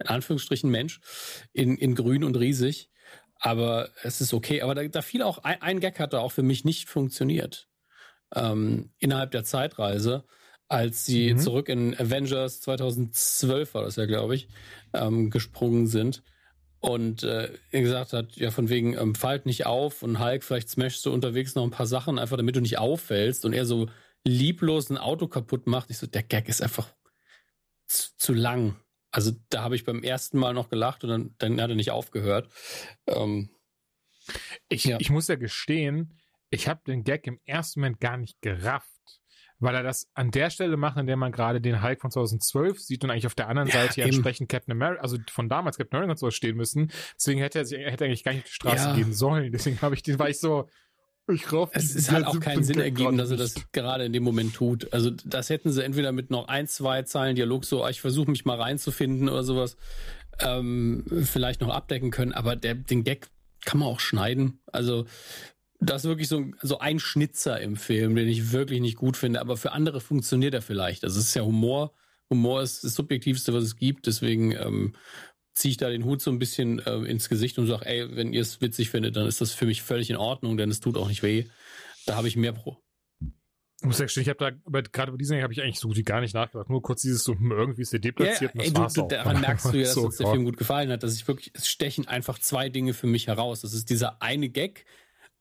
in Anführungsstrichen, Mensch in, in grün und riesig. Aber es ist okay. Aber da, da fiel auch, ein, ein Gag hat da auch für mich nicht funktioniert. Ähm, innerhalb der Zeitreise, als sie mhm. zurück in Avengers 2012 war das ja, glaube ich, ähm, gesprungen sind und äh, er gesagt hat, ja, von wegen, ähm, fallt nicht auf und Hulk, vielleicht smashst du unterwegs noch ein paar Sachen, einfach damit du nicht auffällst und er so lieblos ein Auto kaputt macht. Ich so, der Gag ist einfach zu, zu lang. Also da habe ich beim ersten Mal noch gelacht und dann, dann hat er nicht aufgehört. Ähm, ich, ja. ich muss ja gestehen, ich habe den Gag im ersten Moment gar nicht gerafft weil er das an der Stelle macht, an der man gerade den Hulk von 2012 sieht und eigentlich auf der anderen ja, Seite eben. entsprechend Captain America, also von damals Captain America und sowas stehen müssen. Deswegen hätte er sich, hätte eigentlich gar nicht auf die Straße ja. gehen sollen. Deswegen habe ich den, war ich so, ich rauf Es ist halt auch keinen Sinn ergeben, dass er das gerade in dem Moment tut. Also das hätten sie entweder mit noch ein, zwei Zeilen Dialog so, ah, ich versuche mich mal reinzufinden oder sowas, ähm, vielleicht noch abdecken können, aber der, den Gag kann man auch schneiden. Also das ist wirklich so, so ein Schnitzer im Film, den ich wirklich nicht gut finde, aber für andere funktioniert er vielleicht. Also es ist ja Humor. Humor ist das Subjektivste, was es gibt, deswegen ähm, ziehe ich da den Hut so ein bisschen äh, ins Gesicht und sage, ey, wenn ihr es witzig findet, dann ist das für mich völlig in Ordnung, denn es tut auch nicht weh. Da habe ich mehr Pro. Ich muss sagen, ich habe da, aber gerade bei diesem habe ich eigentlich so gut wie gar nicht nachgedacht. Nur kurz dieses so, hm, irgendwie ist der deplatziert ja, ey, du, Daran <laughs> merkst du ja, dass so, uns der. Film gut gefallen hat, dass ich wirklich, es stechen einfach zwei Dinge für mich heraus. Das ist dieser eine Gag,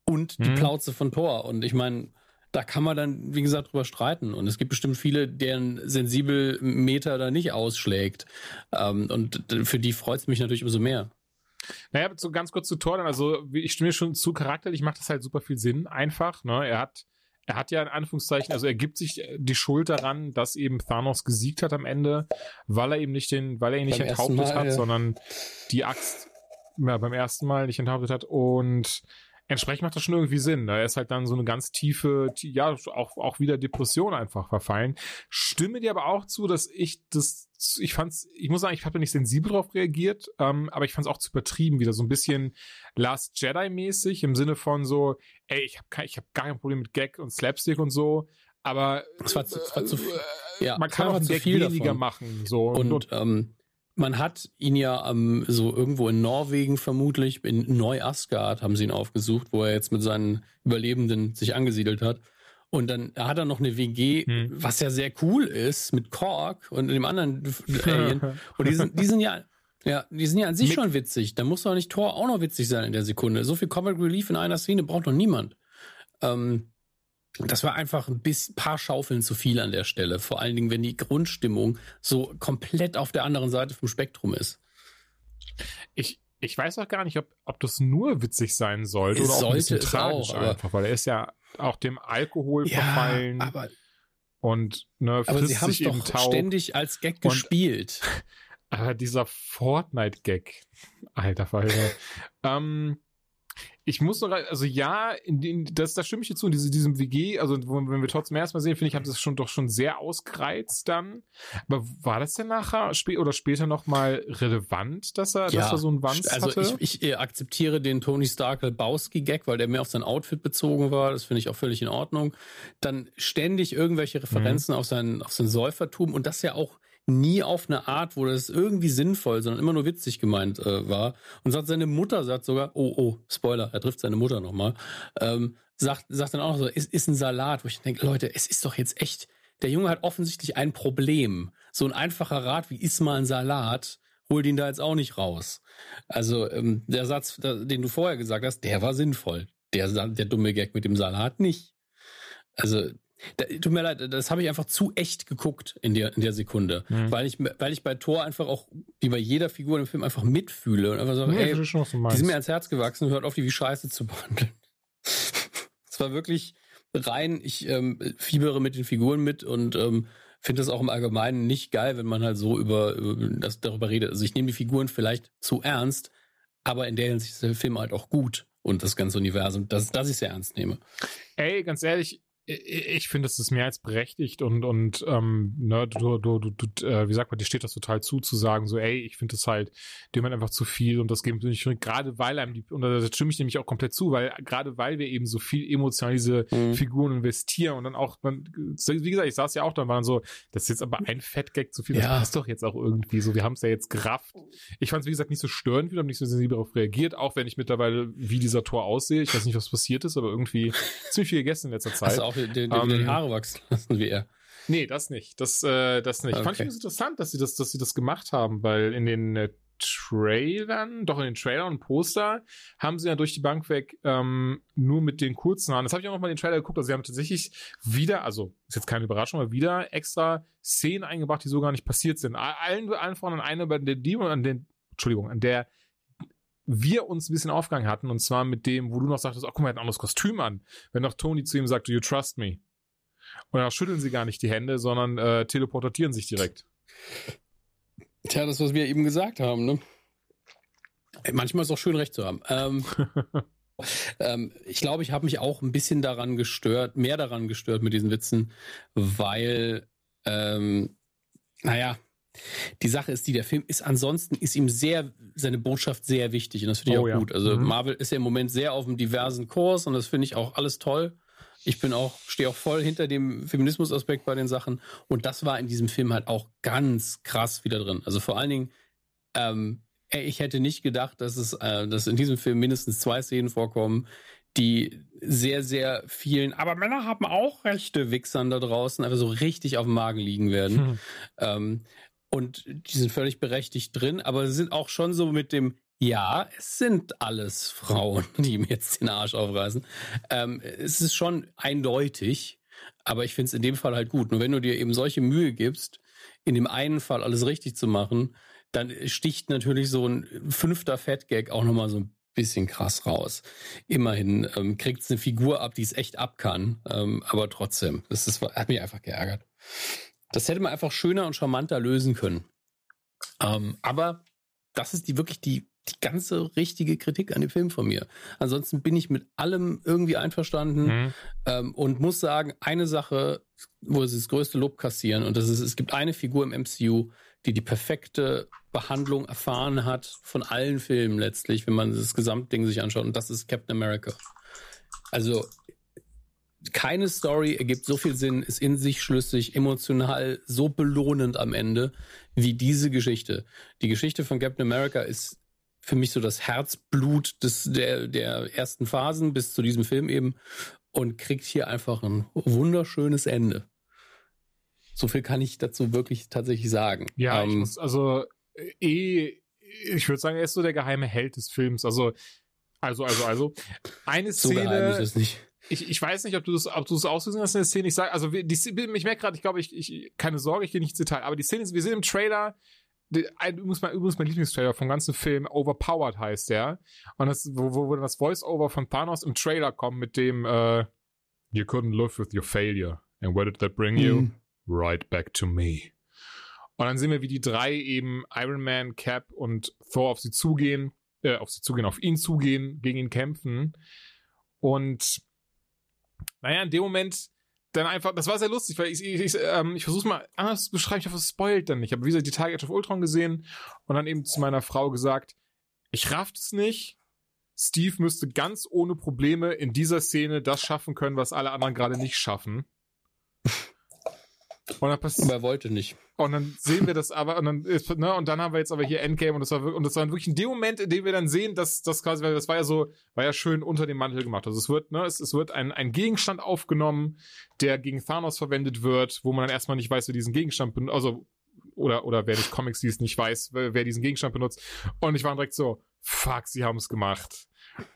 und die hm. Plauze von Thor. Und ich meine, da kann man dann, wie gesagt, drüber streiten. Und es gibt bestimmt viele, deren sensibel Meter da nicht ausschlägt. Ähm, und für die freut es mich natürlich umso mehr. Naja, so ganz kurz zu Thor, also ich stimme schon zu, charakterlich macht das halt super viel Sinn, einfach. Ne? Er hat er hat ja in Anführungszeichen, also er gibt sich die Schuld daran, dass eben Thanos gesiegt hat am Ende, weil er eben nicht den, weil er ihn nicht enthauptet hat, ja. sondern die Axt ja, beim ersten Mal nicht enthauptet hat und entsprechend macht das schon irgendwie Sinn. Er ist halt dann so eine ganz tiefe, ja, auch, auch wieder Depression einfach verfallen. Stimme dir aber auch zu, dass ich das, ich fand's, ich muss sagen, ich habe da nicht sensibel drauf reagiert, ähm, aber ich fand's auch zu übertrieben, wieder so ein bisschen Last Jedi-mäßig im Sinne von so, ey, ich habe ich hab gar kein Problem mit Gag und Slapstick und so, aber es war zu, es war zu äh, ja, man kann auch zu viel weniger davon. machen. So. Und, und ähm, man hat ihn ja ähm, so irgendwo in Norwegen vermutlich, in Neu-Asgard haben sie ihn aufgesucht, wo er jetzt mit seinen Überlebenden sich angesiedelt hat. Und dann hat er noch eine WG, hm. was ja sehr cool ist, mit Kork und dem anderen Alien. und die sind, die sind ja, ja, die sind ja an sich mit schon witzig. Da muss doch nicht Thor auch noch witzig sein in der Sekunde. So viel Comic Relief in einer Szene braucht doch niemand. Ähm, das war einfach ein bisschen, paar Schaufeln zu viel an der Stelle. Vor allen Dingen, wenn die Grundstimmung so komplett auf der anderen Seite vom Spektrum ist. Ich, ich weiß auch gar nicht, ob, ob das nur witzig sein sollte es oder auch ein bisschen tragisch auch, einfach, weil er ist ja auch dem Alkohol ja, verfallen. Aber, und ne, aber sie haben es doch taub. ständig als Gag und, gespielt. <laughs> Aber dieser Fortnite-Gag, alter Falter. <laughs> ähm, ich muss noch, also ja, in, in, das, das stimme ich dir zu, in diese, diesem WG, also wenn wir trotzdem erstmal sehen, finde ich, haben das schon doch schon sehr ausgereizt dann. Aber war das denn nachher spä oder später nochmal relevant, dass er, ja, dass er so ein Wanz also hatte? Also ich, ich akzeptiere den Tony Stark Lebowski-Gag, weil der mehr auf sein Outfit bezogen war. Das finde ich auch völlig in Ordnung. Dann ständig irgendwelche Referenzen mhm. auf sein, auf sein Säufertum und das ja auch nie auf eine Art, wo das irgendwie sinnvoll, sondern immer nur witzig gemeint äh, war. Und sagt seine Mutter, sagt sogar, oh, oh, Spoiler, er trifft seine Mutter nochmal, ähm, sagt, sagt dann auch noch so, ist, ist ein Salat, wo ich denke, Leute, es ist doch jetzt echt, der Junge hat offensichtlich ein Problem. So ein einfacher Rat wie ist mal ein Salat, holt ihn da jetzt auch nicht raus. Also ähm, der Satz, den du vorher gesagt hast, der war sinnvoll. Der, der dumme Gag mit dem Salat nicht. Also da, tut mir leid, das habe ich einfach zu echt geguckt in der, in der Sekunde. Mhm. Weil, ich, weil ich bei Thor einfach auch, wie bei jeder Figur im Film, einfach mitfühle und einfach so, ja, ey, die sind mir ans Herz gewachsen, hört auf, die wie Scheiße zu behandeln. <laughs> Es war wirklich rein, ich ähm, fiebere mit den Figuren mit und ähm, finde das auch im Allgemeinen nicht geil, wenn man halt so über, über das darüber redet. Also ich nehme die Figuren vielleicht zu ernst, aber in der Hinsicht ist der Film halt auch gut und das ganze Universum, dass, dass ich sehr ernst nehme. Ey, ganz ehrlich, ich finde, es ist mehr als berechtigt und und ähm, ne, du, du, du, du äh, wie sagt man, dir steht das total zu, zu sagen, so, ey, ich finde das halt dem halt einfach zu viel und das geht nicht gerade weil einem die, und da stimme ich nämlich auch komplett zu, weil gerade weil wir eben so viel emotional diese mhm. Figuren investieren und dann auch, man, wie gesagt, ich saß ja auch da, war dann so, das ist jetzt aber ein Fettgag zu viel, das ja. passt doch jetzt auch irgendwie so, wir haben es ja jetzt gerafft. Ich fand es, wie gesagt, nicht so störend, wir haben nicht so sensibel darauf reagiert, auch wenn ich mittlerweile wie dieser Tor aussehe, ich weiß nicht, was passiert ist, aber irgendwie ziemlich viel gegessen in letzter Zeit. Also den, den, um, die ähm, Haare wachsen <laughs> lassen wie er. Nee, das nicht. Das, äh, das nicht. Okay. Fand ich interessant, dass sie das, dass sie das gemacht haben, weil in den äh, Trailern, doch in den Trailern und Poster haben sie ja durch die Bank weg ähm, nur mit den kurzen Haaren. Das habe ich auch noch mal in den Trailer geguckt. Also sie haben tatsächlich wieder, also ist jetzt keine Überraschung, aber wieder extra Szenen eingebracht, die so gar nicht passiert sind. Allen, allen voran an eine, bei der die an den, Entschuldigung, an der wir uns ein bisschen aufgegangen hatten, und zwar mit dem, wo du noch sagtest, oh, guck mal, er hat ein anderes Kostüm an. Wenn doch Tony zu ihm sagt, do you trust me? Und dann schütteln sie gar nicht die Hände, sondern äh, teleportieren sich direkt. Tja, das, was wir eben gesagt haben, ne? Manchmal ist es auch schön, recht zu haben. Ähm, <laughs> ähm, ich glaube, ich habe mich auch ein bisschen daran gestört, mehr daran gestört mit diesen Witzen, weil, ähm, naja, die Sache ist die, der Film ist ansonsten, ist ihm sehr, seine Botschaft sehr wichtig und das finde ich oh, auch ja. gut. Also mhm. Marvel ist ja im Moment sehr auf einem diversen Kurs und das finde ich auch alles toll. Ich bin auch, stehe auch voll hinter dem Feminismusaspekt bei den Sachen und das war in diesem Film halt auch ganz krass wieder drin. Also vor allen Dingen, ähm, ich hätte nicht gedacht, dass es, äh, dass in diesem Film mindestens zwei Szenen vorkommen, die sehr, sehr vielen, aber Männer haben auch Rechte Wichsern da draußen einfach so richtig auf dem Magen liegen werden. Hm. Ähm, und die sind völlig berechtigt drin, aber sie sind auch schon so mit dem ja, es sind alles Frauen, <laughs> die mir jetzt den Arsch aufreißen. Ähm, es ist schon eindeutig, aber ich finde es in dem Fall halt gut. Nur wenn du dir eben solche Mühe gibst, in dem einen Fall alles richtig zu machen, dann sticht natürlich so ein fünfter Fettgag auch nochmal so ein bisschen krass raus. Immerhin ähm, kriegt es eine Figur ab, die es echt ab kann, ähm, aber trotzdem, das ist, hat mich einfach geärgert. Das hätte man einfach schöner und charmanter lösen können. Ähm, aber das ist die wirklich die, die ganze richtige Kritik an dem Film von mir. Ansonsten bin ich mit allem irgendwie einverstanden mhm. ähm, und muss sagen, eine Sache, wo sie das größte Lob kassieren, und das ist, es gibt eine Figur im MCU, die die perfekte Behandlung erfahren hat von allen Filmen letztlich, wenn man das Gesamtding sich anschaut. Und das ist Captain America. Also keine Story ergibt so viel Sinn, ist in sich schlüssig, emotional so belohnend am Ende wie diese Geschichte. Die Geschichte von Captain America ist für mich so das Herzblut des, der, der ersten Phasen bis zu diesem Film eben und kriegt hier einfach ein wunderschönes Ende. So viel kann ich dazu wirklich tatsächlich sagen. Ja, ähm, ich muss, also eh, ich würde sagen, er ist so der geheime Held des Films. Also, also, also, also. Eine Szene. So ich, ich, ich weiß nicht, ob du das, ob du das ausgesehen hast in der Szene. Ich sage, also die, ich merke gerade, ich glaube, ich, ich, keine Sorge, ich gehe nicht ins Detail, aber die Szene ist, wir sind im Trailer, übrigens mein, übrigens mein Lieblingstrailer vom ganzen Film, Overpowered heißt der. Und das, wo, wo, wo das Voice-Over von Thanos im Trailer kommt mit dem, äh, You couldn't live with your failure. And where did that bring mhm. you? Right back to me. Und dann sehen wir, wie die drei eben Iron Man, Cap und Thor auf sie zugehen, äh, auf sie zugehen, auf ihn zugehen, gegen ihn kämpfen. Und naja, in dem Moment dann einfach, das war sehr lustig, weil ich, ich, ich, ähm, ich versuche mal anders zu beschreiben, ich hoffe, es spoilt dann nicht. Ich habe wie gesagt die Target of Ultron gesehen und dann eben zu meiner Frau gesagt, ich raff es nicht. Steve müsste ganz ohne Probleme in dieser Szene das schaffen können, was alle anderen gerade nicht schaffen. Und dann passiert. Aber er wollte nicht. Und dann sehen wir das aber, und dann ist, ne, und dann haben wir jetzt aber hier Endgame und das war, und das war wirklich in dem Moment, in dem wir dann sehen, dass das quasi, weil das war ja so, war ja schön unter dem Mantel gemacht. Also es wird, ne, es, es wird ein, ein Gegenstand aufgenommen, der gegen Thanos verwendet wird, wo man dann erstmal nicht weiß, wer diesen Gegenstand benutzt, also, oder, oder wer nicht Comics liest, nicht weiß, wer, wer diesen Gegenstand benutzt. Und ich war direkt so, fuck, sie haben es gemacht.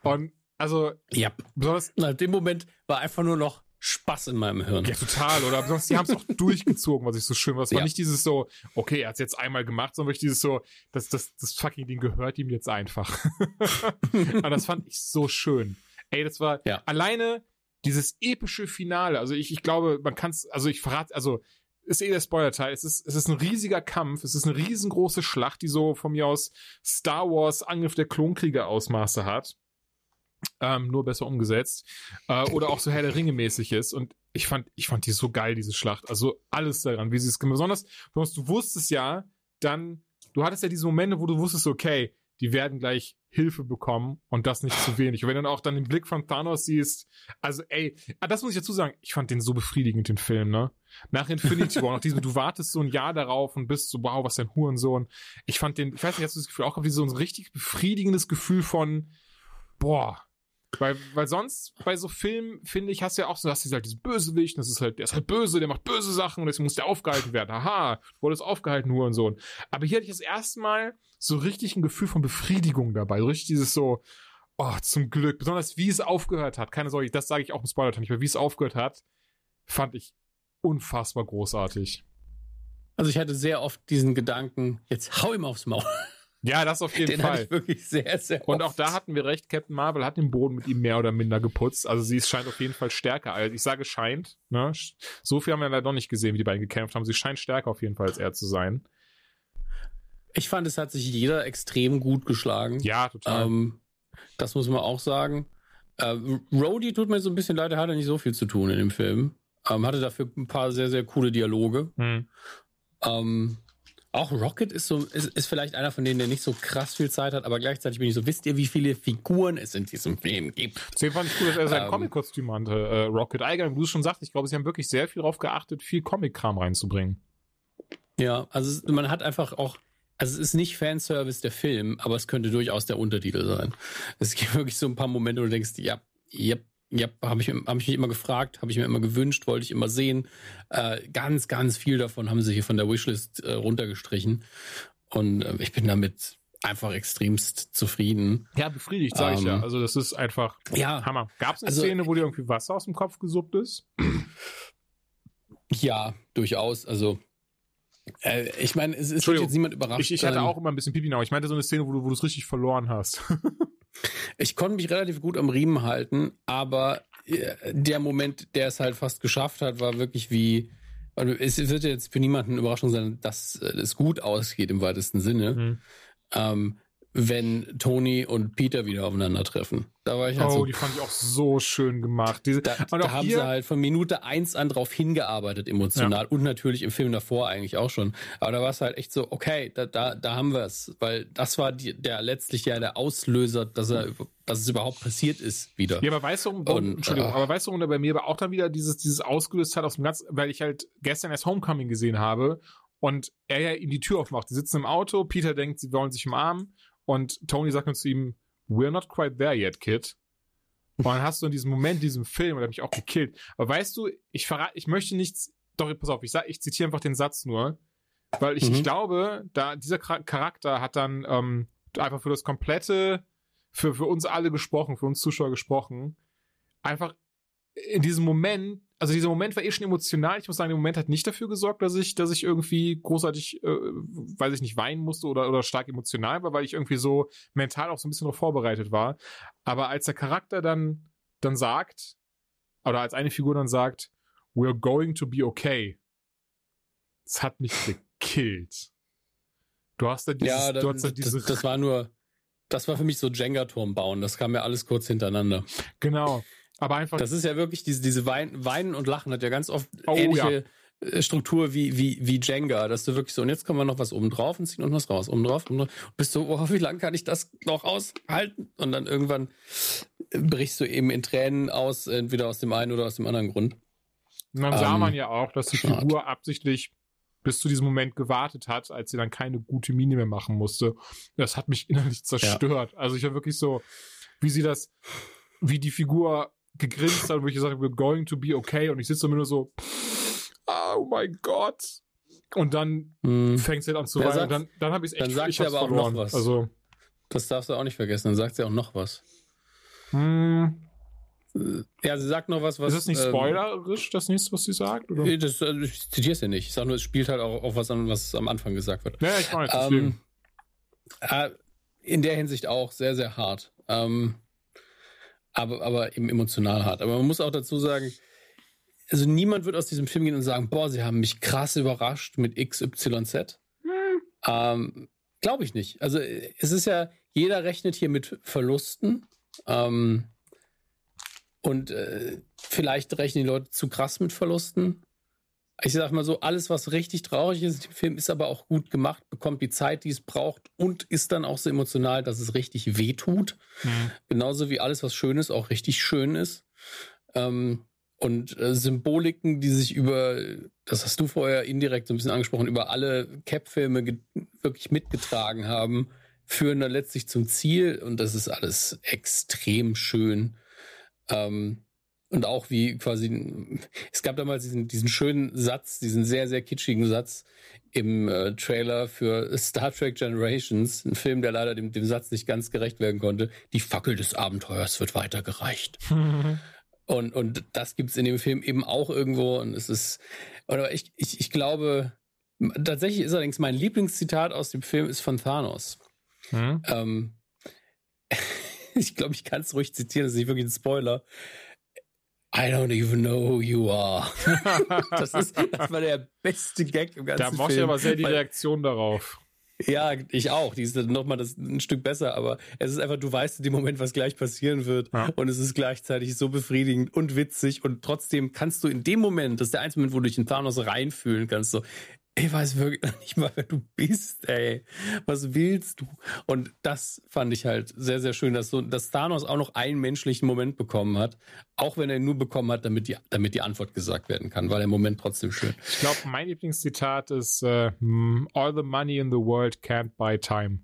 Und, also, ja. besonders. In dem Moment war einfach nur noch, Spaß in meinem Hirn. Ja, total. Oder besonders, die haben es auch <laughs> durchgezogen, was ich so schön war. Es war ja. nicht dieses so, okay, er hat es jetzt einmal gemacht, sondern wirklich dieses so, das, das, das fucking Ding gehört ihm jetzt einfach. <laughs> Aber das fand ich so schön. Ey, das war ja. alleine dieses epische Finale. Also ich, ich glaube, man kann es, also ich verrate, also ist eh der Spoiler-Teil. Es ist, es ist ein riesiger Kampf. Es ist eine riesengroße Schlacht, die so von mir aus Star Wars Angriff der Klonkrieger Ausmaße hat. Ähm, nur besser umgesetzt. Äh, oder auch so der Ringe mäßig ist. Und ich fand, ich fand die so geil, diese Schlacht. Also alles daran, wie sie es gemacht Besonders, du wusstest ja, dann, du hattest ja diese Momente, wo du wusstest, okay, die werden gleich Hilfe bekommen und das nicht zu wenig. Und wenn du dann auch dann den Blick von Thanos siehst, also ey, ah, das muss ich dazu sagen, ich fand den so befriedigend, den Film, ne? Nach Infinity War, nach diesem, du wartest so ein Jahr darauf und bist so, wow, was ein Hurensohn. Ich fand den, ich weiß nicht, hast du das Gefühl auch gehabt, so ein richtig befriedigendes Gefühl von, boah, weil, weil sonst bei so Filmen, finde ich, hast du ja auch so, hast du halt diesen Bösewicht, das ist halt, der ist halt böse, der macht böse Sachen und deswegen muss der aufgehalten werden. Haha, du wurdest aufgehalten, nur und so. Aber hier hatte ich das erste Mal so richtig ein Gefühl von Befriedigung dabei. So richtig dieses so, oh, zum Glück. Besonders wie es aufgehört hat. Keine Sorge, das sage ich auch im Spoiler nicht, aber wie es aufgehört hat, fand ich unfassbar großartig. Also ich hatte sehr oft diesen Gedanken, jetzt hau ihm aufs Maul. Ja, das auf jeden Den Fall. Ich wirklich sehr, sehr Und auch da hatten wir recht, Captain Marvel hat den Boden mit ihm mehr oder minder geputzt. Also sie scheint auf jeden Fall stärker. Also ich sage scheint, ne? So viel haben wir leider noch nicht gesehen, wie die beiden gekämpft haben. Sie scheint stärker auf jeden Fall als er zu sein. Ich fand, es hat sich jeder extrem gut geschlagen. Ja, total. Ähm, das muss man auch sagen. Äh, Rhodey tut mir so ein bisschen leid, er hatte nicht so viel zu tun in dem Film. Ähm, hatte dafür ein paar sehr, sehr coole Dialoge. Hm. Ähm, auch Rocket ist so, ist, ist vielleicht einer von denen, der nicht so krass viel Zeit hat, aber gleichzeitig bin ich so, wisst ihr, wie viele Figuren es in diesem Film gibt? Deswegen fand ich cool, dass er sein ähm, Comic-Kostüm hatte, äh, Rocket. Allgemein, wie du schon sagst, ich glaube, sie haben wirklich sehr viel darauf geachtet, viel Comic-Kram reinzubringen. Ja, also man hat einfach auch, also es ist nicht Fanservice der Film, aber es könnte durchaus der Untertitel sein. Es gibt wirklich so ein paar Momente, wo du denkst, ja, ja, ja, habe ich, hab ich mich immer gefragt, habe ich mir immer gewünscht, wollte ich immer sehen. Äh, ganz, ganz viel davon haben sie hier von der Wishlist äh, runtergestrichen. Und äh, ich bin damit einfach extremst zufrieden. Ja, befriedigt, sag ähm, ich ja. Ähm, also das ist einfach ja, Hammer. Gab es eine also, Szene, wo dir irgendwie Wasser aus dem Kopf gesuppt ist? Ja, durchaus. Also äh, ich meine, es ist jetzt niemand überrascht. Ich, ich hatte auch immer ein bisschen Pipi now. Ich meinte so eine Szene, wo du es richtig verloren hast. <laughs> ich konnte mich relativ gut am Riemen halten, aber äh, der Moment, der es halt fast geschafft hat, war wirklich wie also es wird jetzt für niemanden eine Überraschung sein, dass äh, es gut ausgeht im weitesten Sinne. Mhm. Ähm, wenn Tony und Peter wieder aufeinandertreffen. Da war ich halt oh, so, die fand ich auch so schön gemacht. Diese, da, da haben sie halt von Minute eins an drauf hingearbeitet emotional ja. und natürlich im Film davor eigentlich auch schon. Aber da war es halt echt so, okay, da, da, da haben wir es, weil das war die, der letztlich ja der Auslöser, dass er, dass es überhaupt passiert ist wieder. Ja, aber weißt du, und, Entschuldigung, äh, aber weißt du, und bei mir aber auch dann wieder dieses, dieses ausgelöst hat aus dem ganz, weil ich halt gestern erst Homecoming gesehen habe und er ja ihm die Tür aufmacht. Die sitzen im Auto, Peter denkt, sie wollen sich umarmen und Tony sagt zu ihm, we're not quite there yet, kid. Und dann hast du in diesem Moment, diesem Film, und der hat mich auch gekillt. Aber weißt du, ich verrate, ich möchte nichts, doch, pass auf, ich sag, ich zitiere einfach den Satz nur, weil ich, mhm. ich glaube, da, dieser Charakter hat dann, ähm, einfach für das komplette, für, für uns alle gesprochen, für uns Zuschauer gesprochen, einfach in diesem Moment also dieser Moment war eh schon emotional. Ich muss sagen, der Moment hat nicht dafür gesorgt, dass ich, dass ich irgendwie großartig, äh, weiß ich nicht, weinen musste oder, oder stark emotional war, weil ich irgendwie so mental auch so ein bisschen noch vorbereitet war. Aber als der Charakter dann, dann sagt, oder als eine Figur dann sagt, we're going to be okay, das hat mich <laughs> gekillt. Du hast da dieses, ja, das, du hast da diese das, das war nur, das war für mich so Jenga-Turm bauen. Das kam ja alles kurz hintereinander. Genau. Aber einfach. Das ist ja wirklich diese, diese Wein, Weinen und Lachen hat ja ganz oft oh, ähnliche ja. Äh, Struktur wie, wie, wie Jenga, dass du wirklich so, und jetzt kommen wir noch was oben drauf und ziehen noch was raus, oben drauf, oben drauf. Und bist so, oh, wie lange kann ich das noch aushalten? Und dann irgendwann brichst du eben in Tränen aus, entweder aus dem einen oder aus dem anderen Grund. Und dann ähm, sah man ja auch, dass die Figur absichtlich bis zu diesem Moment gewartet hat, als sie dann keine gute Miene mehr machen musste. Das hat mich <laughs> innerlich zerstört. Ja. Also ich war wirklich so, wie sie das, wie die Figur gegrinst hat, wo ich gesagt habe, we're going to be okay. Und ich sitze mir nur so, oh mein Gott. Und dann mm. fängt sie halt an zu weinen. Dann, dann habe ich es echt Dann sagt sie aber verloren. auch noch was. Also, das darfst du auch nicht vergessen. Dann sagt sie auch noch was. Hm. Ja, sie sagt noch was, was. Ist das nicht ähm, spoilerisch, das nächste, was sie sagt? Oder? Das, also ich zitiere es ja nicht. Ich sage nur, es spielt halt auch auf was an, was am Anfang gesagt wird. Ja, ich weiß. Ähm, äh, in der Hinsicht auch sehr, sehr hart. Ähm, aber, aber eben emotional hart. Aber man muss auch dazu sagen, also niemand wird aus diesem Film gehen und sagen, boah, sie haben mich krass überrascht mit XYZ. Hm. Ähm, Glaube ich nicht. Also es ist ja, jeder rechnet hier mit Verlusten. Ähm, und äh, vielleicht rechnen die Leute zu krass mit Verlusten ich sag mal so, alles, was richtig traurig ist im Film, ist aber auch gut gemacht, bekommt die Zeit, die es braucht und ist dann auch so emotional, dass es richtig wehtut. Mhm. Genauso wie alles, was schön ist, auch richtig schön ist. Ähm, und äh, Symboliken, die sich über, das hast du vorher indirekt so ein bisschen angesprochen, über alle Cap-Filme wirklich mitgetragen haben, führen dann letztlich zum Ziel und das ist alles extrem schön. Ähm, und auch wie quasi, es gab damals diesen, diesen schönen Satz, diesen sehr, sehr kitschigen Satz im äh, Trailer für Star Trek Generations, ein Film, der leider dem, dem Satz nicht ganz gerecht werden konnte. Die Fackel des Abenteuers wird weitergereicht. <laughs> und, und das gibt's in dem Film eben auch irgendwo und es ist, oder ich, ich, ich glaube, tatsächlich ist allerdings mein Lieblingszitat aus dem Film ist von Thanos. Hm? Ähm, <laughs> ich glaube, ich kann es ruhig zitieren, das ist nicht wirklich ein Spoiler. I don't even know who you are. <laughs> das, ist, das war der beste Gag im ganzen Film. Da mochte ich aber sehr die Reaktion darauf. Ja, ich auch. Die ist nochmal das ein Stück besser, aber es ist einfach, du weißt in dem Moment, was gleich passieren wird. Ja. Und es ist gleichzeitig so befriedigend und witzig. Und trotzdem kannst du in dem Moment, das ist der einzige Moment, wo du dich in Thanos reinfühlen kannst, so, ich weiß wirklich noch nicht mal, wer du bist, ey. Was willst du? Und das fand ich halt sehr, sehr schön, dass so, dass Thanos auch noch einen menschlichen Moment bekommen hat. Auch wenn er ihn nur bekommen hat, damit die, damit die Antwort gesagt werden kann, weil der Moment trotzdem schön. Ich glaube, mein Lieblingszitat ist, uh, all the money in the world can't buy time.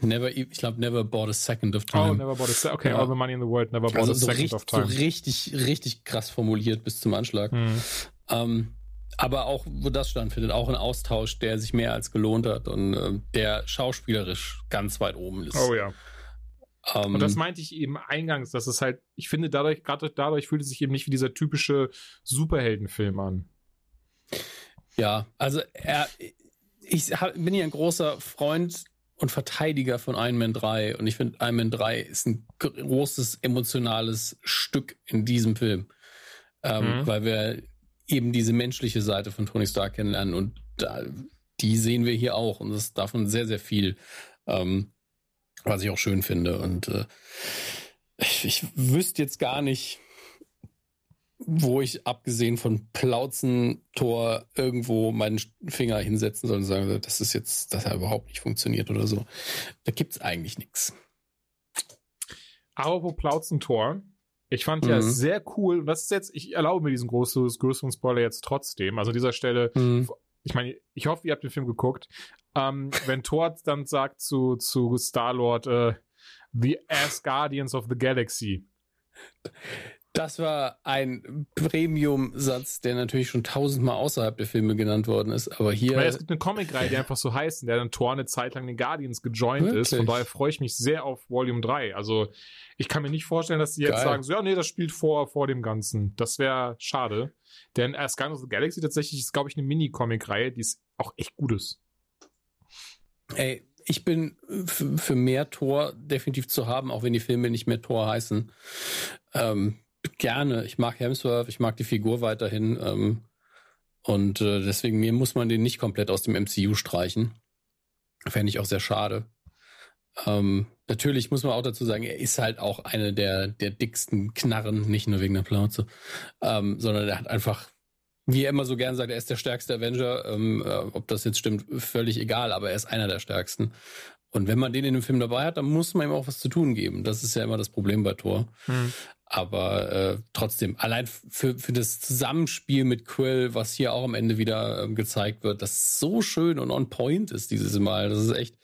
Never, ich glaube, never bought a second of time. Oh, never bought a second. Okay, ja. all the money in the world never bought also a second richtig, of time. So richtig, richtig krass formuliert bis zum Anschlag. Hm. Ähm, Aber auch, wo das stattfindet, auch ein Austausch, der sich mehr als gelohnt hat und äh, der schauspielerisch ganz weit oben ist. Oh ja. Um, und das meinte ich eben eingangs, dass es halt, ich finde, dadurch, gerade dadurch fühlt es sich eben nicht wie dieser typische Superheldenfilm an. Ja, also er, ich bin ja ein großer Freund und Verteidiger von Iron Man 3 und ich finde Iron Man 3 ist ein großes emotionales Stück in diesem Film, ähm, mhm. weil wir eben diese menschliche Seite von Tony Stark kennenlernen und da, die sehen wir hier auch und das ist davon sehr, sehr viel. Ähm, was ich auch schön finde. Und äh, ich, ich wüsste jetzt gar nicht, wo ich abgesehen von Plauzentor irgendwo meinen Finger hinsetzen soll und sagen, das ist jetzt, das hat überhaupt nicht funktioniert oder so. Da gibt's eigentlich nichts. Aber wo Plauzentor, ich fand mhm. ja sehr cool, und das ist jetzt, ich erlaube mir diesen großen, größeren Spoiler jetzt trotzdem. Also an dieser Stelle, mhm. ich meine, ich hoffe, ihr habt den Film geguckt, ähm, wenn Thor dann sagt zu, zu Star-Lord, äh, The Ass Guardians of the Galaxy. Das war ein Premium-Satz, der natürlich schon tausendmal außerhalb der Filme genannt worden ist, aber hier. Weil es gibt eine Comic-Reihe, die einfach so heißt, in der dann Thor eine Zeit lang den Guardians gejoint Wirklich? ist. Von daher freue ich mich sehr auf Volume 3. Also, ich kann mir nicht vorstellen, dass die jetzt Geil. sagen, so, ja, nee, das spielt vor, vor dem Ganzen. Das wäre schade. Denn As Guardians of the Galaxy tatsächlich ist, glaube ich, eine Mini-Comic-Reihe, die ist auch echt gut ist. Ey, ich bin für mehr Tor definitiv zu haben, auch wenn die Filme nicht mehr Tor heißen. Ähm, gerne. Ich mag Hemsworth, ich mag die Figur weiterhin. Ähm, und äh, deswegen, mir muss man den nicht komplett aus dem MCU streichen. Fände ich auch sehr schade. Ähm, natürlich muss man auch dazu sagen, er ist halt auch eine der, der dicksten Knarren, nicht nur wegen der Plauze, ähm, sondern er hat einfach wie er immer so gern sagt, er ist der stärkste Avenger. Ähm, äh, ob das jetzt stimmt, völlig egal, aber er ist einer der stärksten. Und wenn man den in dem Film dabei hat, dann muss man ihm auch was zu tun geben. Das ist ja immer das Problem bei Thor. Hm. Aber äh, trotzdem, allein für, für das Zusammenspiel mit Quill, was hier auch am Ende wieder ähm, gezeigt wird, das so schön und on point ist dieses Mal. Das ist echt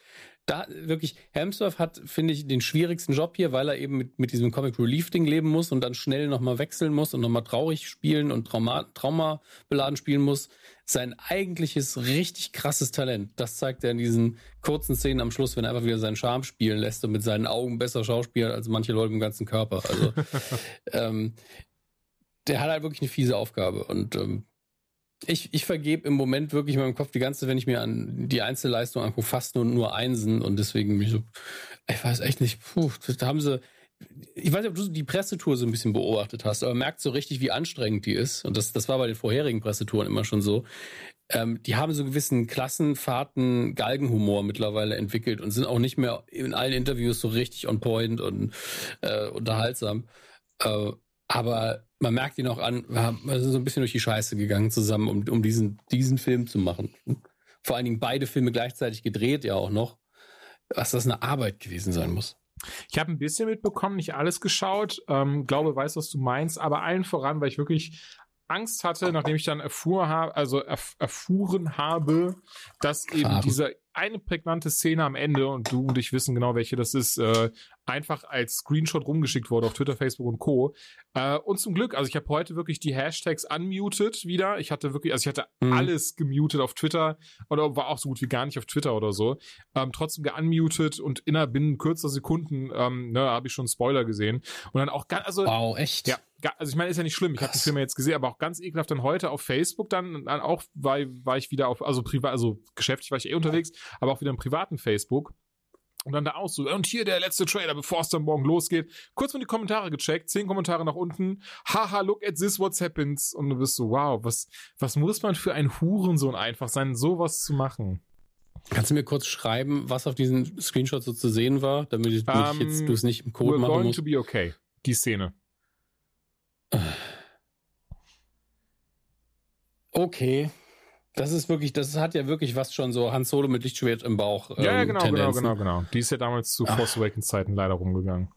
da wirklich, Hemsworth hat, finde ich, den schwierigsten Job hier, weil er eben mit, mit diesem Comic Relief Ding leben muss und dann schnell nochmal wechseln muss und nochmal traurig spielen und Trauma, Trauma beladen spielen muss. Sein eigentliches, richtig krasses Talent, das zeigt er in diesen kurzen Szenen am Schluss, wenn er einfach wieder seinen Charme spielen lässt und mit seinen Augen besser schauspielt als manche Leute im ganzen Körper. Also, <laughs> ähm, der hat halt wirklich eine fiese Aufgabe und ähm, ich, ich vergebe im Moment wirklich in meinem Kopf die ganze, wenn ich mir an die Einzelleistung angucke, fast nur, nur Einsen und deswegen mich so, ich weiß echt nicht, puh, da haben sie, ich weiß nicht, ob du die Pressetour so ein bisschen beobachtet hast, aber merkt so richtig, wie anstrengend die ist. Und das, das war bei den vorherigen Pressetouren immer schon so. Ähm, die haben so gewissen Klassenfahrten Galgenhumor mittlerweile entwickelt und sind auch nicht mehr in allen Interviews so richtig on point und äh, unterhaltsam. Äh, aber man merkt ihn auch an, wir sind so ein bisschen durch die Scheiße gegangen zusammen, um, um diesen, diesen Film zu machen. Vor allen Dingen beide Filme gleichzeitig gedreht, ja auch noch. Was das eine Arbeit gewesen sein muss. Ich habe ein bisschen mitbekommen, nicht alles geschaut. Ähm, glaube, weiß, was du meinst, aber allen voran, weil ich wirklich Angst hatte, nachdem ich dann erfuhr habe, also erf erfuhren habe, dass eben dieser eine prägnante Szene am Ende und du und ich wissen genau, welche das ist, äh, einfach als Screenshot rumgeschickt wurde auf Twitter, Facebook und Co. Äh, und zum Glück, also ich habe heute wirklich die Hashtags unmuted wieder. Ich hatte wirklich, also ich hatte mhm. alles gemutet auf Twitter oder war auch so gut wie gar nicht auf Twitter oder so. Ähm, trotzdem geunmutet und innerhalb binnen kürzer Sekunden ähm, ne, habe ich schon Spoiler gesehen. Und dann auch ganz, also. Wow, echt? Ja, also ich meine, ist ja nicht schlimm. Ich habe den Film jetzt gesehen, aber auch ganz ekelhaft dann heute auf Facebook dann, dann auch war, war ich wieder auf, also privat, also geschäftlich war ich eh unterwegs, aber auch wieder im privaten Facebook. Und dann da so, und hier der letzte Trailer, bevor es dann morgen losgeht. Kurz mal die Kommentare gecheckt, zehn Kommentare nach unten. Haha, look at this, what's happens. Und du bist so, wow, was, was muss man für ein Hurensohn einfach sein, sowas zu machen? Kannst du mir kurz schreiben, was auf diesen Screenshot so zu sehen war, damit ich, um, ich jetzt ähm, du es nicht im Code we're machen going muss? to be okay. Die Szene. Okay. Das ist wirklich, das hat ja wirklich was schon so Han Solo mit Lichtschwert im Bauch. Ähm, ja, ja, genau, genau Tendenzen. genau, genau, genau. Die ist ja damals zu Force Awakens Zeiten leider rumgegangen.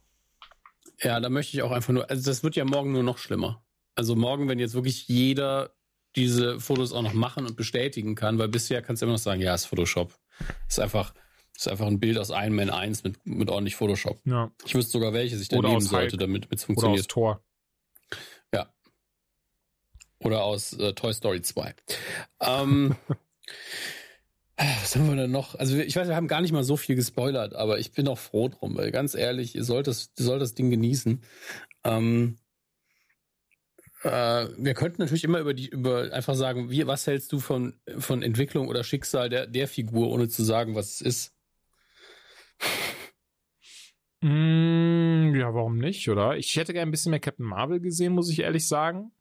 Ja, da möchte ich auch einfach nur, also das wird ja morgen nur noch schlimmer. Also morgen, wenn jetzt wirklich jeder diese Fotos auch noch machen und bestätigen kann, weil bisher kannst du immer noch sagen, ja, ist Photoshop. Ist einfach, ist einfach ein Bild aus Iron Man 1 mit, mit ordentlich Photoshop. Ja. Ich wüsste sogar, welches ich da nehmen sollte, damit es funktioniert. Oder aus Tor. Oder aus äh, Toy Story 2. Ähm, <laughs> was haben wir denn noch? Also ich weiß, wir haben gar nicht mal so viel gespoilert, aber ich bin auch froh drum, weil ganz ehrlich, ihr sollt das, ihr sollt das Ding genießen. Ähm, äh, wir könnten natürlich immer über die, über einfach sagen, wie, was hältst du von, von Entwicklung oder Schicksal der, der Figur, ohne zu sagen, was es ist? Mm, ja, warum nicht, oder? Ich hätte gerne ein bisschen mehr Captain Marvel gesehen, muss ich ehrlich sagen.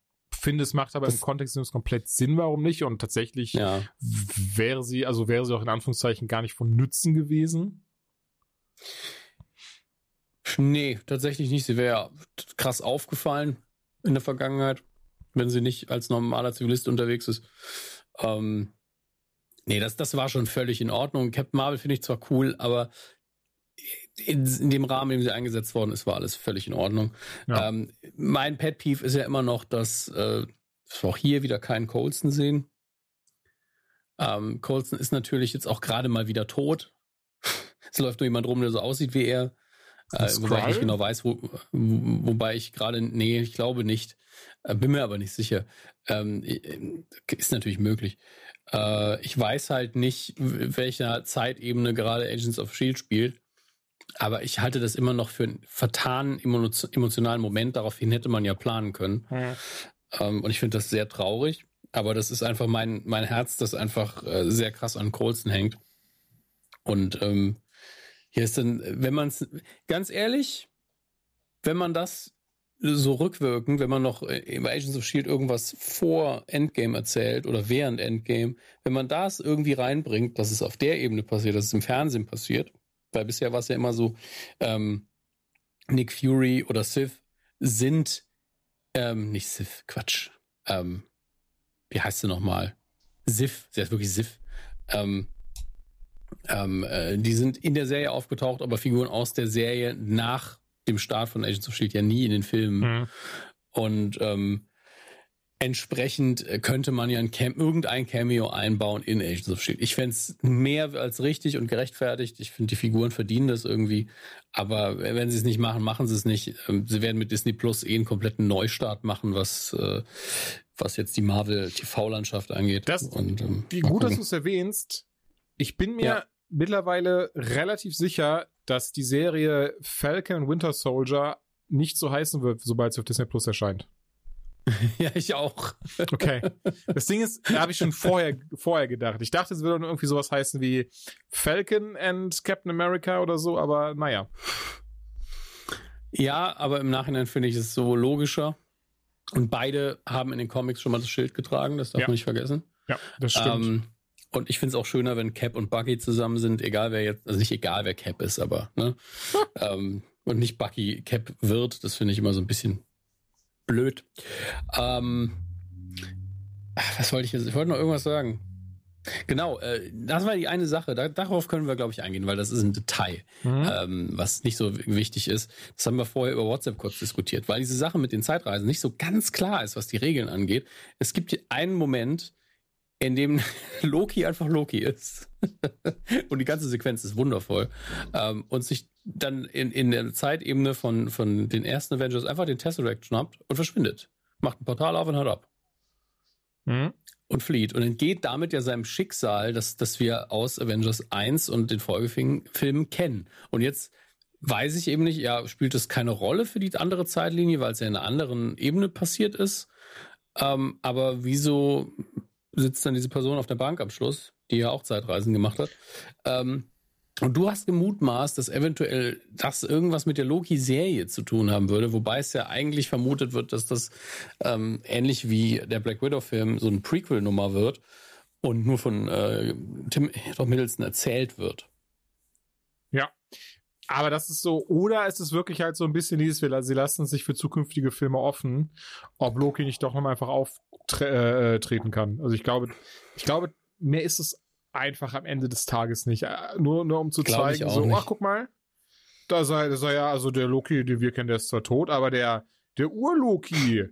Finde, es macht aber das im Kontext komplett Sinn, warum nicht? Und tatsächlich ja. wäre sie, also wäre sie auch in Anführungszeichen gar nicht von Nützen gewesen. Nee, tatsächlich nicht. Sie wäre krass aufgefallen in der Vergangenheit, wenn sie nicht als normaler Zivilist unterwegs ist. Ähm, nee, das, das war schon völlig in Ordnung. Captain Marvel finde ich zwar cool, aber in, in, dem Rahmen, in dem sie eingesetzt worden ist, war alles völlig in Ordnung. Ja. Ähm, mein Pet Peeve ist ja immer noch, dass äh, wir auch hier wieder keinen Colson sehen. Ähm, Colson ist natürlich jetzt auch gerade mal wieder tot. <laughs> es läuft nur jemand rum, der so aussieht wie er. Äh, wobei ich nicht genau weiß, wo, wobei ich gerade, nee, ich glaube nicht. Äh, bin mir aber nicht sicher. Ähm, ist natürlich möglich. Äh, ich weiß halt nicht, welcher Zeitebene gerade Agents of Shield spielt. Aber ich halte das immer noch für einen vertanen emotionalen Moment. Daraufhin hätte man ja planen können. Ähm, und ich finde das sehr traurig. Aber das ist einfach mein, mein Herz, das einfach äh, sehr krass an Colson hängt. Und ähm, hier ist dann, wenn man es, ganz ehrlich, wenn man das so rückwirkend, wenn man noch im Agents of Shield irgendwas vor Endgame erzählt oder während Endgame, wenn man das irgendwie reinbringt, dass es auf der Ebene passiert, dass es im Fernsehen passiert, weil bisher war es ja immer so, ähm, Nick Fury oder Sith sind, ähm, nicht Sith, Quatsch, ähm, wie heißt sie nochmal? Sif, sie heißt wirklich Sif. Ähm, ähm, äh, die sind in der Serie aufgetaucht, aber Figuren aus der Serie nach dem Start von Agents of Shield ja nie in den Filmen. Mhm. Und ähm, entsprechend äh, könnte man ja ein Cam irgendein Cameo einbauen in Agents of Shield. Ich fände es mehr als richtig und gerechtfertigt. Ich finde, die Figuren verdienen das irgendwie. Aber wenn sie es nicht machen, machen sie es nicht. Ähm, sie werden mit Disney Plus eh einen kompletten Neustart machen, was äh, was jetzt die Marvel TV-Landschaft angeht. Das, und, ähm, wie gut, dass du es erwähnst. Ich bin mir ja. mittlerweile relativ sicher, dass die Serie Falcon Winter Soldier nicht so heißen wird, sobald sie auf Disney Plus erscheint. <laughs> ja, ich auch. Okay. <laughs> Das Ding ist, da habe ich schon vorher, vorher gedacht. Ich dachte, es würde irgendwie sowas heißen wie Falcon and Captain America oder so, aber naja. Ja, aber im Nachhinein finde ich es so logischer. Und beide haben in den Comics schon mal das Schild getragen, das darf ja. man nicht vergessen. Ja, das stimmt. Ähm, und ich finde es auch schöner, wenn Cap und Bucky zusammen sind, egal wer jetzt, also nicht egal wer Cap ist, aber, ne? <laughs> ähm, und nicht Bucky Cap wird, das finde ich immer so ein bisschen blöd. Ähm, was wollte ich jetzt? Ich wollte noch irgendwas sagen. Genau, äh, das war die eine Sache. Da, darauf können wir, glaube ich, eingehen, weil das ist ein Detail, mhm. ähm, was nicht so wichtig ist. Das haben wir vorher über WhatsApp kurz diskutiert, weil diese Sache mit den Zeitreisen nicht so ganz klar ist, was die Regeln angeht. Es gibt einen Moment, in dem <laughs> Loki einfach Loki ist. <laughs> und die ganze Sequenz ist wundervoll. Ähm, und sich dann in, in der Zeitebene von, von den ersten Avengers einfach den Tesseract schnappt und verschwindet. Macht ein Portal auf und hört ab. Mhm. Und flieht. Und entgeht damit ja seinem Schicksal, das, das wir aus Avengers 1 und den Folgefilmen kennen. Und jetzt weiß ich eben nicht, ja, spielt das keine Rolle für die andere Zeitlinie, weil es ja in einer anderen Ebene passiert ist. Ähm, aber wieso sitzt dann diese Person auf der Bank am Schluss, die ja auch Zeitreisen gemacht hat. Ähm, und du hast gemutmaßt, dass eventuell das irgendwas mit der Loki-Serie zu tun haben würde, wobei es ja eigentlich vermutet wird, dass das ähm, ähnlich wie der Black Widow-Film so ein Prequel-Nummer wird und nur von äh, Tim Middleton erzählt wird. Ja, aber das ist so, oder ist es wirklich halt so ein bisschen dieses, sie lassen sich für zukünftige Filme offen, ob Loki nicht doch nochmal einfach auftreten äh, kann. Also ich glaube, ich glaube, mehr ist es einfach am Ende des Tages nicht. Äh, nur, nur um zu Glaub zeigen, so, nicht. ach, guck mal, da sei, da sei ja, also der Loki, den wir kennen, der ist zwar tot, aber der, der Ur-Loki,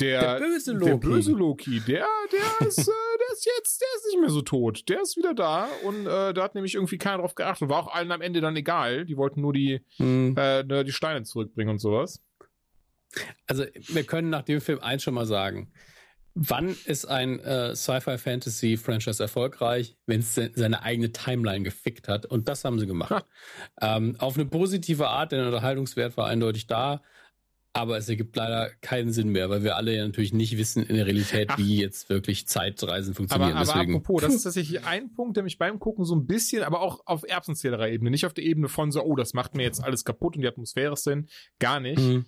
der, der böse Loki, der, böse Loki, der, der ist, äh, der ist jetzt, der ist nicht mehr so tot. Der ist wieder da und äh, da hat nämlich irgendwie keiner drauf geachtet. War auch allen am Ende dann egal. Die wollten nur die, hm. äh, ne, die Steine zurückbringen und sowas. Also, wir können nach dem Film eins schon mal sagen. Wann ist ein äh, Sci-Fi-Fantasy-Franchise erfolgreich, wenn es se seine eigene Timeline gefickt hat? Und das haben sie gemacht. Ähm, auf eine positive Art, denn der Unterhaltungswert war eindeutig da. Aber es ergibt leider keinen Sinn mehr, weil wir alle ja natürlich nicht wissen in der Realität, Ach. wie jetzt wirklich Zeitreisen funktionieren. Aber, aber apropos, das ist tatsächlich ein Punkt, der mich beim Gucken so ein bisschen, aber auch auf erbsenzählerer Ebene, nicht auf der Ebene von so, oh, das macht mir jetzt alles kaputt und die Atmosphäre ist denn, gar nicht. Mhm.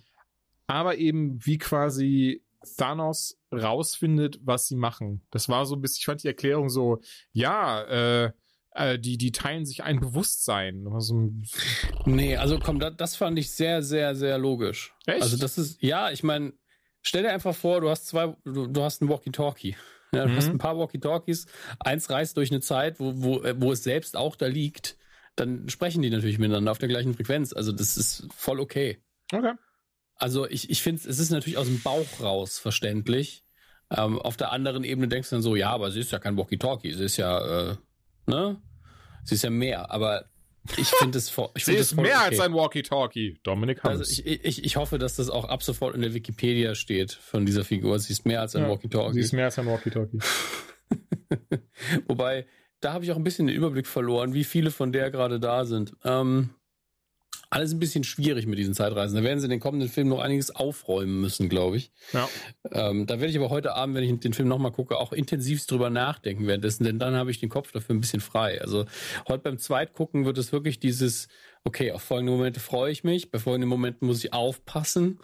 Aber eben, wie quasi Thanos rausfindet, was sie machen. Das war so ein bisschen, ich fand die Erklärung so, ja, äh, äh, die, die teilen sich ein Bewusstsein. So nee, also komm, das, das fand ich sehr, sehr, sehr logisch. Echt? Also das ist, ja, ich meine, stell dir einfach vor, du hast zwei, du, du hast ein Walkie-Talkie. Ja, du mhm. hast ein paar Walkie-Talkies, eins reist durch eine Zeit, wo, wo, wo es selbst auch da liegt, dann sprechen die natürlich miteinander auf der gleichen Frequenz. Also das ist voll okay. Okay. Also ich, ich finde, es ist natürlich aus dem Bauch raus verständlich. Ähm, auf der anderen Ebene denkst du dann so, ja, aber sie ist ja kein Walkie-Talkie, sie ist ja, äh, ne? Sie ist ja mehr, aber ich finde es <laughs> voll. Sie ist mehr okay. als ein Walkie-Talkie. Dominik Hammes. Also ich, ich, ich hoffe, dass das auch ab sofort in der Wikipedia steht von dieser Figur. Sie ist mehr als ein ja, Walkie-Talkie. Sie ist mehr als ein Walkie-Talkie. <laughs> Wobei, da habe ich auch ein bisschen den Überblick verloren, wie viele von der gerade da sind. Ähm, alles ein bisschen schwierig mit diesen Zeitreisen. Da werden sie in den kommenden Film noch einiges aufräumen müssen, glaube ich. Ja. Ähm, da werde ich aber heute Abend, wenn ich den Film nochmal gucke, auch intensivst drüber nachdenken währenddessen, denn dann habe ich den Kopf dafür ein bisschen frei. Also heute beim Zweitgucken wird es wirklich dieses, okay, auf folgende Momente freue ich mich, bei folgenden Momenten muss ich aufpassen.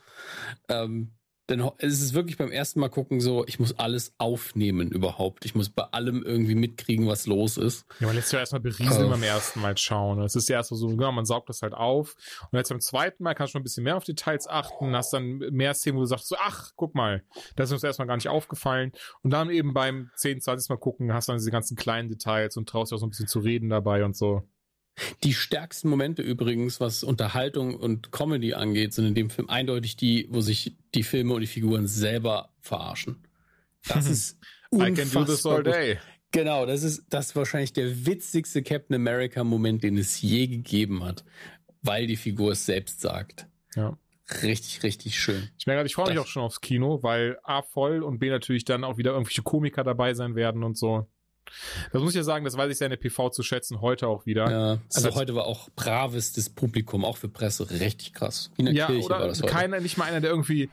Ähm, denn es ist wirklich beim ersten Mal gucken so, ich muss alles aufnehmen überhaupt. Ich muss bei allem irgendwie mitkriegen, was los ist. Ja, man lässt ja erstmal berieseln uh. beim ersten Mal schauen. Es ist ja erst so, genau, man saugt das halt auf. Und jetzt beim zweiten Mal kannst du schon ein bisschen mehr auf Details achten, hast dann mehr Szenen, wo du sagst so, ach, guck mal, das ist uns erstmal gar nicht aufgefallen. Und dann eben beim 10, 20 Mal gucken, hast dann diese ganzen kleinen Details und traust dir auch so ein bisschen zu reden dabei und so. Die stärksten Momente übrigens, was Unterhaltung und Comedy angeht, sind in dem Film eindeutig die, wo sich die Filme und die Figuren selber verarschen. Das ist I can do this all day. Genau, das ist das ist wahrscheinlich der witzigste Captain America Moment, den es je gegeben hat, weil die Figur es selbst sagt. Ja. Richtig, richtig schön. Ich merke, ich freue mich auch schon aufs Kino, weil A voll und B natürlich dann auch wieder irgendwelche Komiker dabei sein werden und so. Das muss ich ja sagen, das weiß ich seine PV zu schätzen, heute auch wieder. Ja, also das heute war auch bravestes Publikum, auch für Presse, richtig krass. In der ja, Kirche oder war das heute. keiner, nicht mal einer, der irgendwie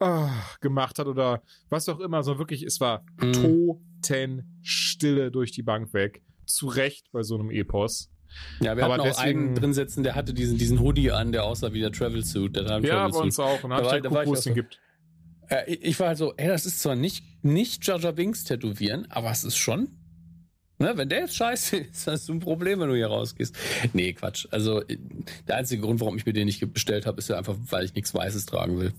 oh, gemacht hat oder was auch immer, sondern wirklich, es war mm. Totenstille durch die Bank weg. Zu Recht bei so einem Epos. Ja, wir aber hatten auch deswegen, einen drin sitzen, der hatte diesen, diesen Hoodie an, der aussah wie der Travel Suit. Der ja, bei uns auch. Und da, da, da war ich so, gibt. Ich war halt so, ey, das ist zwar nicht, nicht Jar Binks tätowieren, aber es ist schon Ne, wenn der jetzt scheiße <laughs> ist, hast du ein Problem, wenn du hier rausgehst. Nee, Quatsch. Also der einzige Grund, warum ich mir den nicht bestellt habe, ist ja einfach, weil ich nichts Weißes tragen will.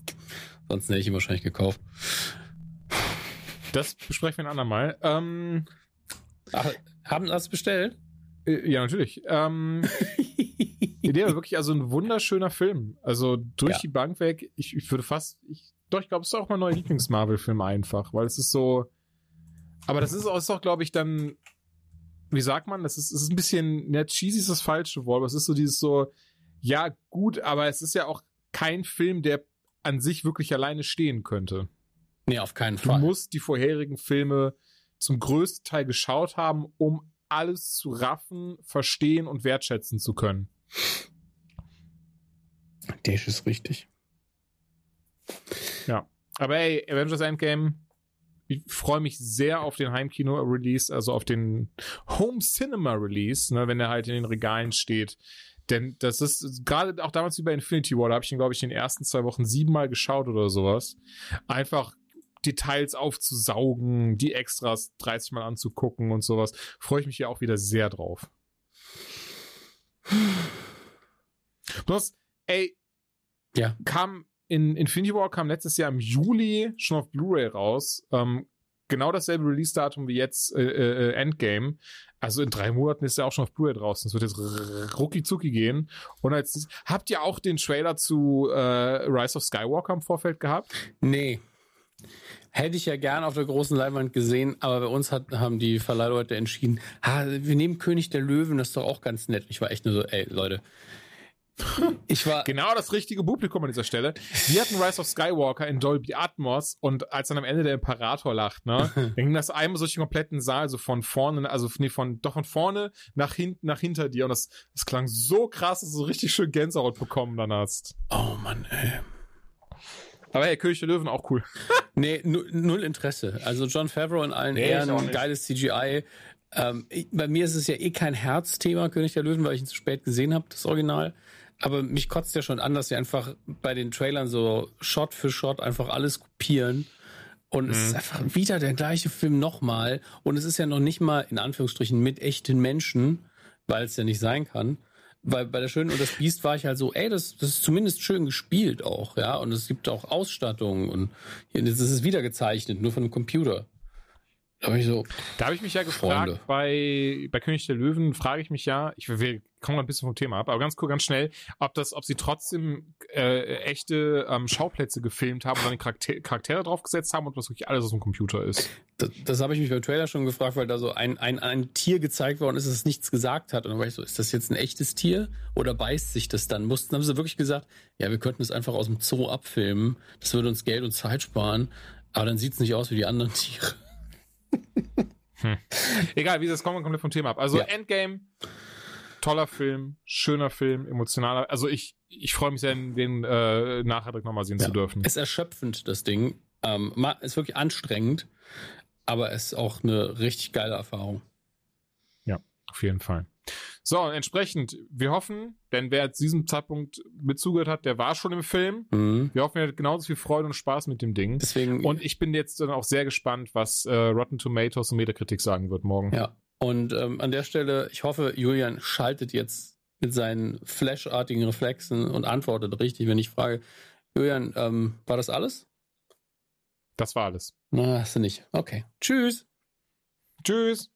Sonst hätte ich ihn wahrscheinlich gekauft. Das besprechen wir ein andermal. Ähm, Ach, haben das bestellt? Äh, ja, natürlich. Ähm, <laughs> der war wirklich also ein wunderschöner Film. Also durch ja. die Bank weg. Ich, ich würde fast, ich, doch, ich glaube, es ist auch mein neuer Lieblings-Marvel-Film einfach, weil es ist so. Aber das ist auch, ist auch glaube ich, dann wie sagt man, das ist, das ist ein bisschen, ne, cheesy ist das falsche Wort, aber es ist so dieses so, ja, gut, aber es ist ja auch kein Film, der an sich wirklich alleine stehen könnte. Nee, auf keinen Fall. Du musst die vorherigen Filme zum größten Teil geschaut haben, um alles zu raffen, verstehen und wertschätzen zu können. Das ist richtig. Ja. Aber ey, Avengers Endgame, ich freue mich sehr auf den Heimkino-Release, also auf den Home Cinema-Release, ne, wenn er halt in den Regalen steht. Denn das ist gerade auch damals wie bei Infinity War, da habe ich ihn, glaube ich, in den ersten zwei Wochen siebenmal geschaut oder sowas. Einfach Details aufzusaugen, die Extras 30 Mal anzugucken und sowas. Freue ich mich ja auch wieder sehr drauf. Bloß, ey, ja. kam in Infinity War kam letztes Jahr im Juli schon auf Blu-ray raus. Ähm, genau dasselbe Release-Datum wie jetzt äh, äh, Endgame. Also in drei Monaten ist er auch schon auf Blu-ray draußen. Es wird jetzt rucki zucki gehen. Und als habt ihr auch den Trailer zu äh, Rise of Skywalker im Vorfeld gehabt? Nee. Hätte ich ja gern auf der großen Leinwand gesehen, aber bei uns hat, haben die Verleihleute entschieden, ha, wir nehmen König der Löwen, das ist doch auch ganz nett. Ich war echt nur so, ey, Leute, <laughs> Ich war genau das richtige Publikum an dieser Stelle. Wir hatten Rise of Skywalker in Dolby Atmos und als dann am Ende der Imperator lacht, ne, <laughs> dann ging das einmal durch den kompletten Saal, so von vorne, also nee, von doch von vorne nach hinten, nach hinter dir und das, das klang so krass, dass du so richtig schön Gänsehaut bekommen dann hast. Oh Mann, ey. Aber hey, König der Löwen auch cool. <laughs> nee, null Interesse. Also John Favreau in allen nee, Ehren, geiles CGI. Ähm, bei mir ist es ja eh kein Herzthema, König der Löwen, weil ich ihn zu spät gesehen habe, das Original. Aber mich kotzt ja schon an, dass sie einfach bei den Trailern so Shot für Shot einfach alles kopieren. Und mhm. es ist mhm. einfach wieder der gleiche Film nochmal. Und es ist ja noch nicht mal, in Anführungsstrichen, mit echten Menschen, weil es ja nicht sein kann. Weil bei der Schönen und das Biest war ich halt so, ey, das, das ist zumindest schön gespielt auch, ja. Und es gibt auch Ausstattung und das ist wieder gezeichnet, nur von einem Computer. Da habe ich so. Da habe ich mich ja gefragt, Freunde. bei, bei König der Löwen frage ich mich ja, ich will, kommen ein bisschen vom Thema ab, aber ganz kurz, ganz schnell, ob das, ob sie trotzdem äh, echte ähm, Schauplätze gefilmt haben und dann Charakter Charaktere draufgesetzt haben und was wirklich alles aus dem Computer ist. Das, das habe ich mich beim Trailer schon gefragt, weil da so ein, ein, ein Tier gezeigt worden ist, das nichts gesagt hat. Und dann war ich so, ist das jetzt ein echtes Tier oder beißt sich das dann? Mussten, haben sie wirklich gesagt, ja, wir könnten es einfach aus dem Zoo abfilmen. Das würde uns Geld und Zeit sparen. Aber dann sieht es nicht aus wie die anderen <laughs> Tiere. Hm. Egal, wie das wir komplett vom Thema ab. Also ja. Endgame, toller Film, schöner Film, emotionaler. Also ich, ich freue mich sehr, den äh, nachher nochmal sehen ja. zu dürfen. Es ist erschöpfend, das Ding. Ähm, ist wirklich anstrengend, aber es ist auch eine richtig geile Erfahrung. Auf jeden Fall. So, entsprechend, wir hoffen, denn wer zu diesem Zeitpunkt mit zugehört hat, der war schon im Film. Mhm. Wir hoffen, er hat genauso viel Freude und Spaß mit dem Ding. Deswegen, und ich bin jetzt dann auch sehr gespannt, was äh, Rotten Tomatoes und Metakritik sagen wird morgen. Ja, und ähm, an der Stelle, ich hoffe, Julian schaltet jetzt mit seinen flashartigen Reflexen und antwortet richtig, wenn ich frage, Julian, ähm, war das alles? Das war alles. Na, hast du nicht. Okay. Tschüss. Tschüss.